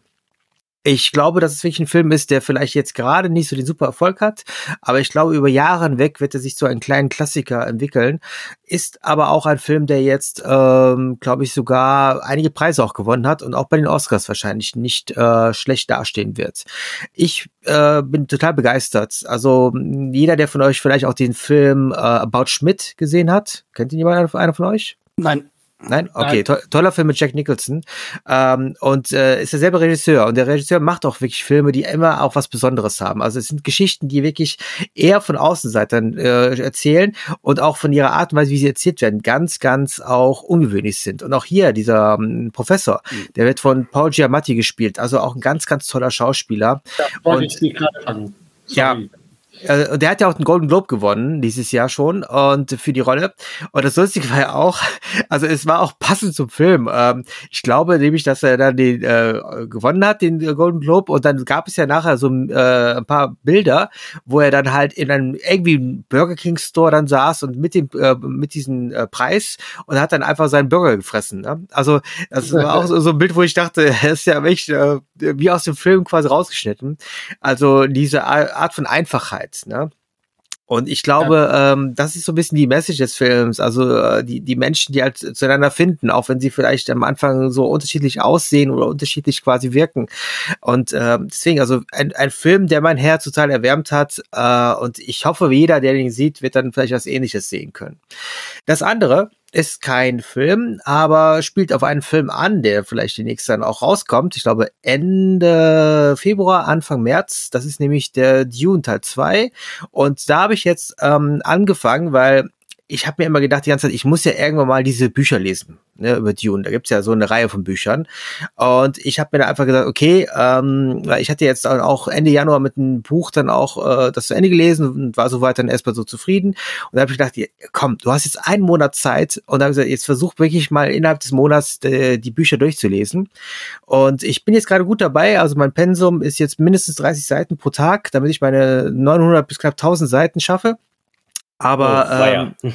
Ich glaube, dass es wirklich ein Film ist, der vielleicht jetzt gerade nicht so den super Erfolg hat, aber ich glaube, über Jahre hinweg wird er sich zu einem kleinen Klassiker entwickeln. Ist aber auch ein Film, der jetzt, ähm, glaube ich, sogar einige Preise auch gewonnen hat und auch bei den Oscars wahrscheinlich nicht äh, schlecht dastehen wird. Ich äh, bin total begeistert. Also jeder, der von euch vielleicht auch den Film äh, About Schmidt gesehen hat, kennt ihn jemand einer von euch? Nein. Nein? Okay, to toller Film mit Jack Nicholson. Ähm, und äh, ist derselbe Regisseur. Und der Regisseur macht auch wirklich Filme, die immer auch was Besonderes haben. Also es sind Geschichten, die wirklich eher von Außenseitern äh, erzählen und auch von ihrer Art und Weise, wie sie erzählt werden, ganz, ganz auch ungewöhnlich sind. Und auch hier, dieser ähm, Professor, mhm. der wird von Paul Giamatti gespielt. Also auch ein ganz, ganz toller Schauspieler. Ja, wollte ich gerade fangen. Ja, äh, der hat ja auch den Golden Globe gewonnen dieses Jahr schon und für die Rolle. Und das Lustige war ja auch, also es war auch passend zum Film. Ähm, ich glaube nämlich, dass er dann den äh, gewonnen hat, den Golden Globe. Und dann gab es ja nachher so äh, ein paar Bilder, wo er dann halt in einem irgendwie Burger King Store dann saß und mit dem äh, mit diesem äh, Preis und hat dann einfach seinen Burger gefressen. Ne? Also das war auch so, so ein Bild, wo ich dachte, er ist ja echt äh, wie aus dem Film quasi rausgeschnitten. Also diese Art von Einfachheit. Zeit. Ne? Und ich glaube, ja. ähm, das ist so ein bisschen die Message des Films. Also äh, die, die Menschen, die halt zueinander finden, auch wenn sie vielleicht am Anfang so unterschiedlich aussehen oder unterschiedlich quasi wirken. Und äh, deswegen, also ein, ein Film, der mein Herz total erwärmt hat. Äh, und ich hoffe, jeder, der den sieht, wird dann vielleicht was ähnliches sehen können. Das andere, ist kein Film, aber spielt auf einen Film an, der vielleicht demnächst dann auch rauskommt. Ich glaube Ende Februar, Anfang März. Das ist nämlich der Dune Teil 2. Und da habe ich jetzt ähm, angefangen, weil ich habe mir immer gedacht die ganze Zeit, ich muss ja irgendwann mal diese Bücher lesen ne, über Dune. Da gibt's ja so eine Reihe von Büchern. Und ich habe mir da einfach gesagt, okay, ähm, ich hatte jetzt auch Ende Januar mit einem Buch dann auch äh, das zu Ende gelesen und war soweit dann erstmal so zufrieden. Und da habe ich gedacht, komm, du hast jetzt einen Monat Zeit und da habe ich gesagt, jetzt versuch wirklich mal innerhalb des Monats äh, die Bücher durchzulesen. Und ich bin jetzt gerade gut dabei. Also mein Pensum ist jetzt mindestens 30 Seiten pro Tag, damit ich meine 900 bis knapp 1000 Seiten schaffe. Aber oh, ähm,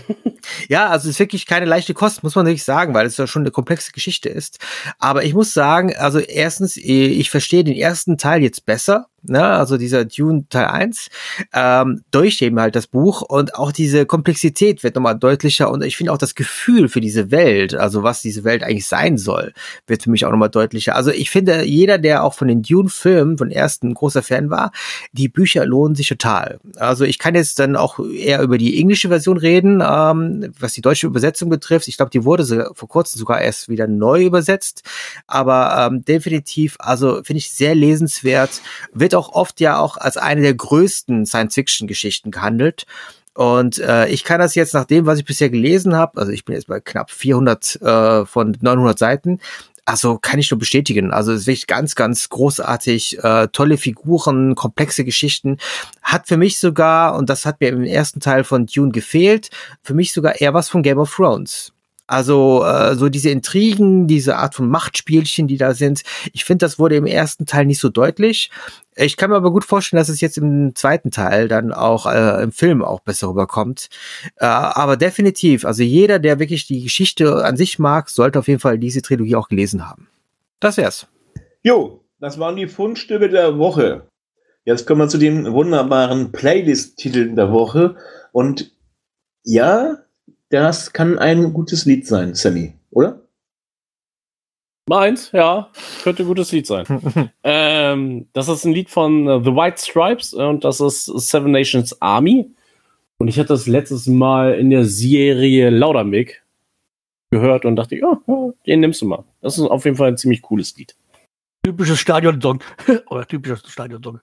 ja, also es ist wirklich keine leichte Kost, muss man wirklich sagen, weil es ja schon eine komplexe Geschichte ist. Aber ich muss sagen, also erstens, ich verstehe den ersten Teil jetzt besser, ne, also dieser Dune Teil 1, ähm, durch eben halt das Buch und auch diese Komplexität wird nochmal deutlicher und ich finde auch das Gefühl für diese Welt, also was diese Welt eigentlich sein soll, wird für mich auch nochmal deutlicher. Also ich finde, jeder, der auch von den Dune-Filmen von ersten großer Fan war, die Bücher lohnen sich total. Also ich kann jetzt dann auch eher über die englische Version reden, ähm, was die deutsche Übersetzung betrifft. Ich glaube, die wurde so vor kurzem sogar erst wieder neu übersetzt, aber ähm, definitiv, also finde ich sehr lesenswert, wird auch oft ja auch als eine der größten Science-Fiction-Geschichten gehandelt. Und äh, ich kann das jetzt nach dem, was ich bisher gelesen habe, also ich bin jetzt bei knapp 400 äh, von 900 Seiten, also kann ich nur bestätigen. Also es ist wirklich ganz, ganz großartig, äh, tolle Figuren, komplexe Geschichten. Hat für mich sogar, und das hat mir im ersten Teil von Dune gefehlt, für mich sogar eher was von Game of Thrones. Also äh, so diese Intrigen, diese Art von Machtspielchen, die da sind. Ich finde, das wurde im ersten Teil nicht so deutlich. Ich kann mir aber gut vorstellen, dass es jetzt im zweiten Teil dann auch äh, im Film auch besser rüberkommt. Äh, aber definitiv, also jeder, der wirklich die Geschichte an sich mag, sollte auf jeden Fall diese Trilogie auch gelesen haben. Das wär's. Jo, das waren die Fundstücke der Woche. Jetzt kommen wir zu den wunderbaren Playlist-Titeln der Woche. Und ja, das kann ein gutes Lied sein, Sammy, oder? Meins, ja, könnte ein gutes Lied sein. ähm, das ist ein Lied von uh, The White Stripes und das ist Seven Nations Army. Und ich hatte das letztes Mal in der Serie Laudermick gehört und dachte, ja, ja, den nimmst du mal. Das ist auf jeden Fall ein ziemlich cooles Lied. Typisches Stadionsong. Oder typisches Stadionsong.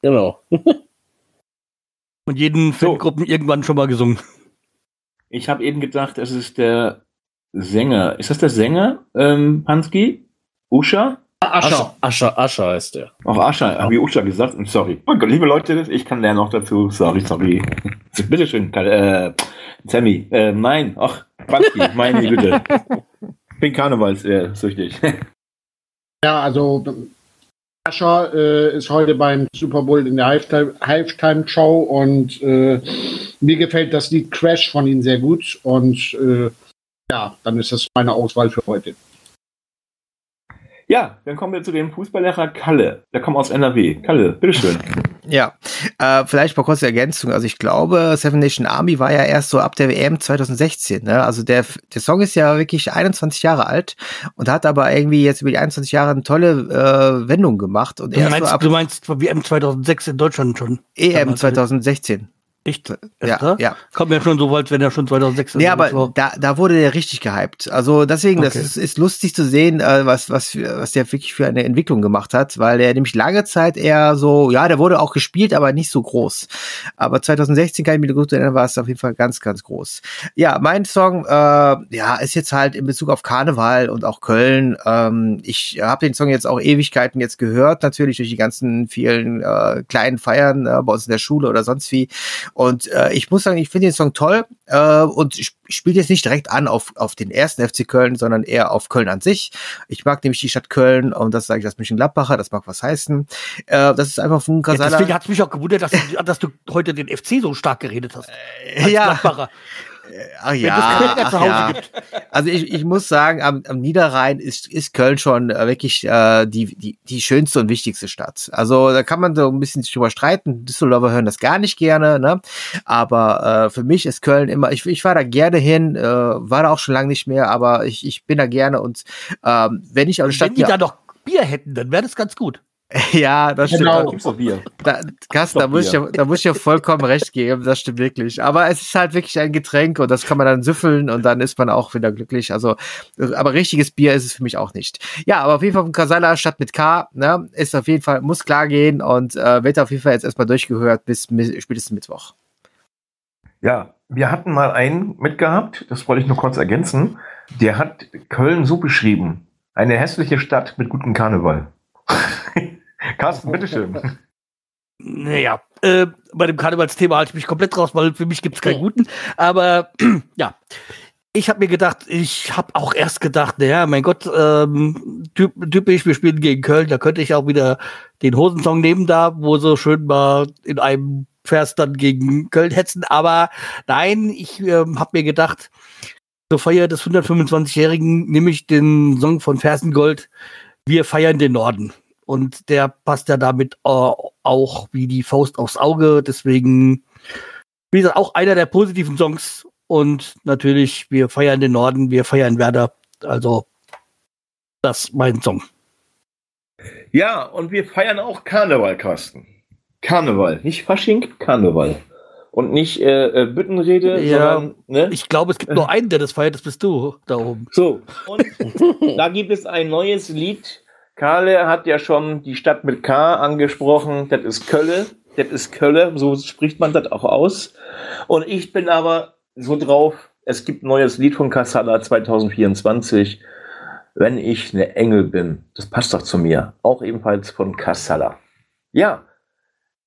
Genau. und jeden so. Fangruppen irgendwann schon mal gesungen. Ich habe eben gedacht, es ist der Sänger. Ist das der Sänger, ähm, Pansky? Usha? Ascher. Ascher, Ascher heißt der. Auch Ascher, habe ich Usha gesagt? Sorry. Oh liebe Leute, ich kann lernen auch dazu. Sorry, sorry. Bitteschön, äh, Sammy. Äh, nein, ach, Pansky, meine Güte. Ich bin karnevalssüchtig. ja, also Ascher äh, ist heute beim Super Bowl in der Halftime-Show und äh, mir gefällt das Lied Crash von ihm sehr gut und äh, ja, dann ist das meine Auswahl für heute. Ja, dann kommen wir zu dem Fußballlehrer Kalle. Der kommt aus NRW. Kalle, bitteschön. Ja, äh, vielleicht mal kurze Ergänzung. Also ich glaube, Seven Nation Army war ja erst so ab der WM 2016. Ne? Also der, der Song ist ja wirklich 21 Jahre alt und hat aber irgendwie jetzt über die 21 Jahre eine tolle äh, Wendung gemacht. Und du, meinst, so ab, du meinst WM 2006 in Deutschland schon? EM 2016. Echt? Ja, ja. Kommt mir schon so weit, wenn er schon 2006 Nee, aber da, da wurde der richtig gehypt. Also deswegen, okay. das ist, ist lustig zu sehen, äh, was, was, was der wirklich für eine Entwicklung gemacht hat, weil der nämlich lange Zeit eher so, ja, der wurde auch gespielt, aber nicht so groß. Aber 2016 kann ich mich gut erinnern, war es auf jeden Fall ganz, ganz groß. Ja, mein Song, äh, ja, ist jetzt halt in Bezug auf Karneval und auch Köln. Ähm, ich habe den Song jetzt auch Ewigkeiten jetzt gehört, natürlich durch die ganzen vielen äh, kleinen Feiern äh, bei uns in der Schule oder sonst wie. Und äh, ich muss sagen, ich finde den Song toll äh, und ich spiele jetzt nicht direkt an auf, auf den ersten FC Köln, sondern eher auf Köln an sich. Ich mag nämlich die Stadt Köln und das sage ich als Mönchengladbacher, das mag was heißen. Äh, das ist einfach von Kasala. Ja, deswegen hat es mich auch gewundert, dass du, dass du heute den FC so stark geredet hast. Äh, ja. Gladbacher. Ach ja, ach ja. Also ich, ich muss sagen, am, am Niederrhein ist, ist Köln schon äh, wirklich äh, die, die, die schönste und wichtigste Stadt. Also da kann man so ein bisschen drüber streiten. Düsseldorfer hören das gar nicht gerne, ne? Aber äh, für mich ist Köln immer, ich, ich fahre da gerne hin, äh, war da auch schon lange nicht mehr, aber ich, ich bin da gerne und ähm, wenn ich der Stadt. Wenn die da doch Bier hätten, dann wäre das ganz gut. Ja, das stimmt. Genau. Gibt's doch Bier. Da, Gast, da muss, ich ja, da muss ich ja vollkommen recht geben, das stimmt wirklich. Aber es ist halt wirklich ein Getränk und das kann man dann süffeln und dann ist man auch wieder glücklich. Also, aber richtiges Bier ist es für mich auch nicht. Ja, aber auf jeden Fall von Kasala statt mit K, ne, ist auf jeden Fall, muss klar gehen und äh, wird auf jeden Fall jetzt erstmal durchgehört bis spätestens Mittwoch. Ja, wir hatten mal einen mitgehabt, das wollte ich nur kurz ergänzen, der hat Köln so beschrieben. Eine hässliche Stadt mit gutem Karneval. Carsten, bitteschön. Naja, äh, bei dem Karnevalsthema halte ich mich komplett raus, weil für mich gibt es keinen guten. Aber ja, ich habe mir gedacht, ich habe auch erst gedacht, naja, mein Gott, ähm, typ, typisch, wir spielen gegen Köln, da könnte ich auch wieder den Hosensong nehmen da, wo so schön mal in einem Vers dann gegen Köln hetzen. Aber nein, ich ähm, habe mir gedacht, zur Feier des 125-Jährigen nehme ich den Song von Fersengold, Wir feiern den Norden. Und der passt ja damit äh, auch wie die Faust aufs Auge. Deswegen, wie gesagt, auch einer der positiven Songs. Und natürlich, wir feiern den Norden, wir feiern Werder. Also, das ist mein Song. Ja, und wir feiern auch Karneval, Carsten. Karneval, nicht Fasching, Karneval. Und nicht äh, äh, Büttenrede, Ja, sondern, ne? Ich glaube, es gibt nur einen, der das feiert, das bist du da oben. So, und da gibt es ein neues Lied. Karle hat ja schon die Stadt mit K angesprochen. Das ist Kölle. Das ist Kölle. So spricht man das auch aus. Und ich bin aber so drauf. Es gibt ein neues Lied von Kassala 2024. Wenn ich eine Engel bin. Das passt doch zu mir. Auch ebenfalls von Kassala. Ja,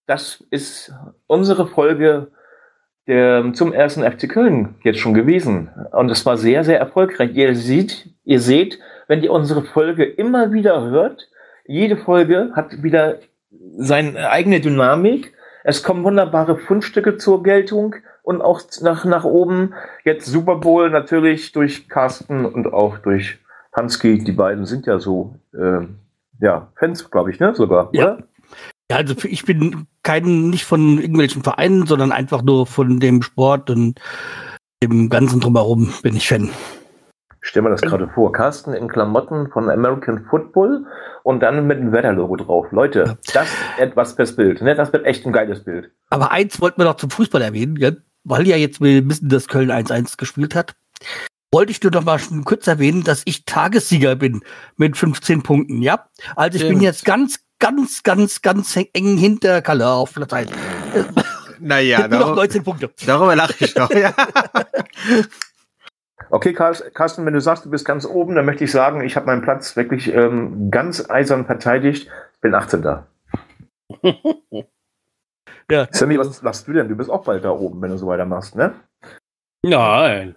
das ist unsere Folge der, zum ersten FC Köln jetzt schon gewesen. Und es war sehr, sehr erfolgreich. Ihr seht, ihr seht, wenn ihr unsere Folge immer wieder hört, jede Folge hat wieder seine eigene Dynamik. Es kommen wunderbare Fundstücke zur Geltung und auch nach, nach oben. Jetzt Super Bowl natürlich durch Carsten und auch durch Hansky. Die beiden sind ja so, äh, ja, Fans, glaube ich, ne, sogar, Ja. oder? Ja, also ich bin kein, nicht von irgendwelchen Vereinen, sondern einfach nur von dem Sport und dem ganzen drumherum bin ich Fan. Stell mir das gerade vor. Carsten in Klamotten von American Football und dann mit dem Wetter-Logo drauf. Leute, das ist etwas fürs Bild. Ne? Das wird echt ein geiles Bild. Aber eins wollten wir noch zum Fußball erwähnen, gell? weil ja jetzt wir wissen, dass Köln 1-1 gespielt hat. Wollte ich nur noch mal schon kurz erwähnen, dass ich Tagessieger bin mit 15 Punkten, ja? Also ich bin Stimmt. jetzt ganz, ganz, ganz, ganz eng hinter Kalle auf Platz 1. Naja, nur noch darüber, 19 Punkte. darüber lache ich noch. Ja. Okay, Carsten, wenn du sagst, du bist ganz oben, dann möchte ich sagen, ich habe meinen Platz wirklich ähm, ganz eisern verteidigt. Ich bin 18 da. Ja, Sammy, was machst du denn? Du bist auch bald da oben, wenn du so weitermachst, ne? Nein.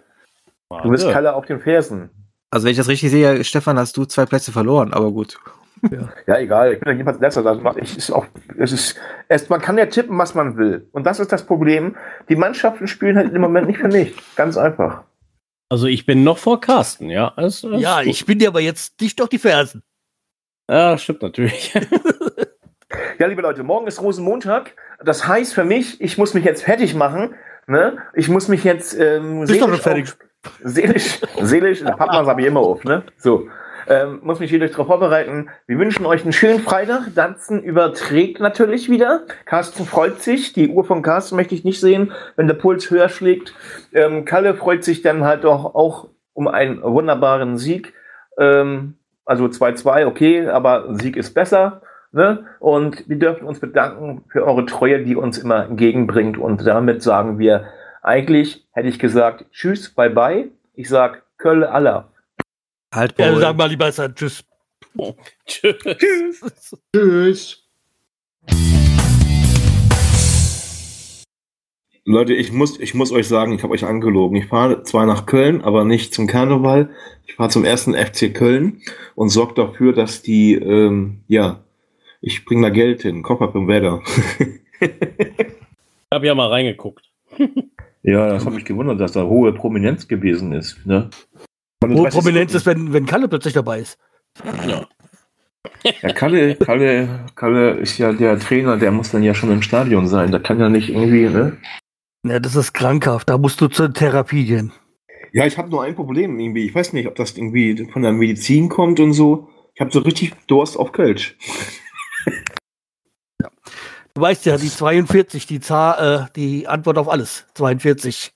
Du bist Warte. Kalle auf den Fersen. Also wenn ich das richtig sehe, Stefan, hast du zwei Plätze verloren, aber gut. Ja, egal, ich bin ja jedenfalls letzter. Das macht, ich, ist auch, es ist, es, man kann ja tippen, was man will. Und das ist das Problem. Die Mannschaften spielen halt im Moment nicht für mich. Ganz einfach. Also ich bin noch vor Carsten, ja. Das, das ja gut. ich bin dir aber jetzt dicht auf die Fersen. Ja, stimmt natürlich. Ja, liebe Leute, morgen ist Rosenmontag. Das heißt für mich, ich muss mich jetzt fertig machen. Ne? Ich muss mich jetzt ähm, Bist seelisch, fertig. auf- seelisch, seelisch, Pappmas habe ich immer auf, ne? So. Ähm, muss mich seelisch darauf vorbereiten. Wir wünschen euch einen schönen Freitag. Danzen überträgt natürlich wieder. Carsten freut sich. Die Uhr von Carsten möchte ich nicht sehen, wenn der Puls höher schlägt. Ähm, Kalle freut sich dann halt auch, auch um einen wunderbaren Sieg. Ähm, also 2-2, okay, aber Sieg ist besser. Ne? Und wir dürfen uns bedanken für eure Treue, die uns immer entgegenbringt. Und damit sagen wir, eigentlich hätte ich gesagt, tschüss, bye bye. Ich sag Kölle aller. Halt, Ja, Paul. sag mal lieber Tschüss. Tschüss. Tschüss. Leute, ich muss, ich muss euch sagen, ich habe euch angelogen. Ich fahre zwar nach Köln, aber nicht zum Karneval. Ich fahre zum ersten FC Köln und sorge dafür, dass die, ähm, ja, ich bringe da Geld hin, Koffer vom Wetter. Ich habe ja mal reingeguckt. ja, das hat mich gewundert, dass da hohe Prominenz gewesen ist. Ne? Wo Prominenz ist, wenn, wenn Kalle plötzlich dabei ist. Ja. Ja, Kalle, Kalle, Kalle ist ja der Trainer, der muss dann ja schon im Stadion sein. Da kann ja nicht irgendwie, ne? Ja, das ist krankhaft. Da musst du zur Therapie gehen. Ja, ich habe nur ein Problem irgendwie. Ich weiß nicht, ob das irgendwie von der Medizin kommt und so. Ich habe so richtig Durst auf Kölsch. Du weißt ja, die 42, die Zahl, äh, die Antwort auf alles. 42.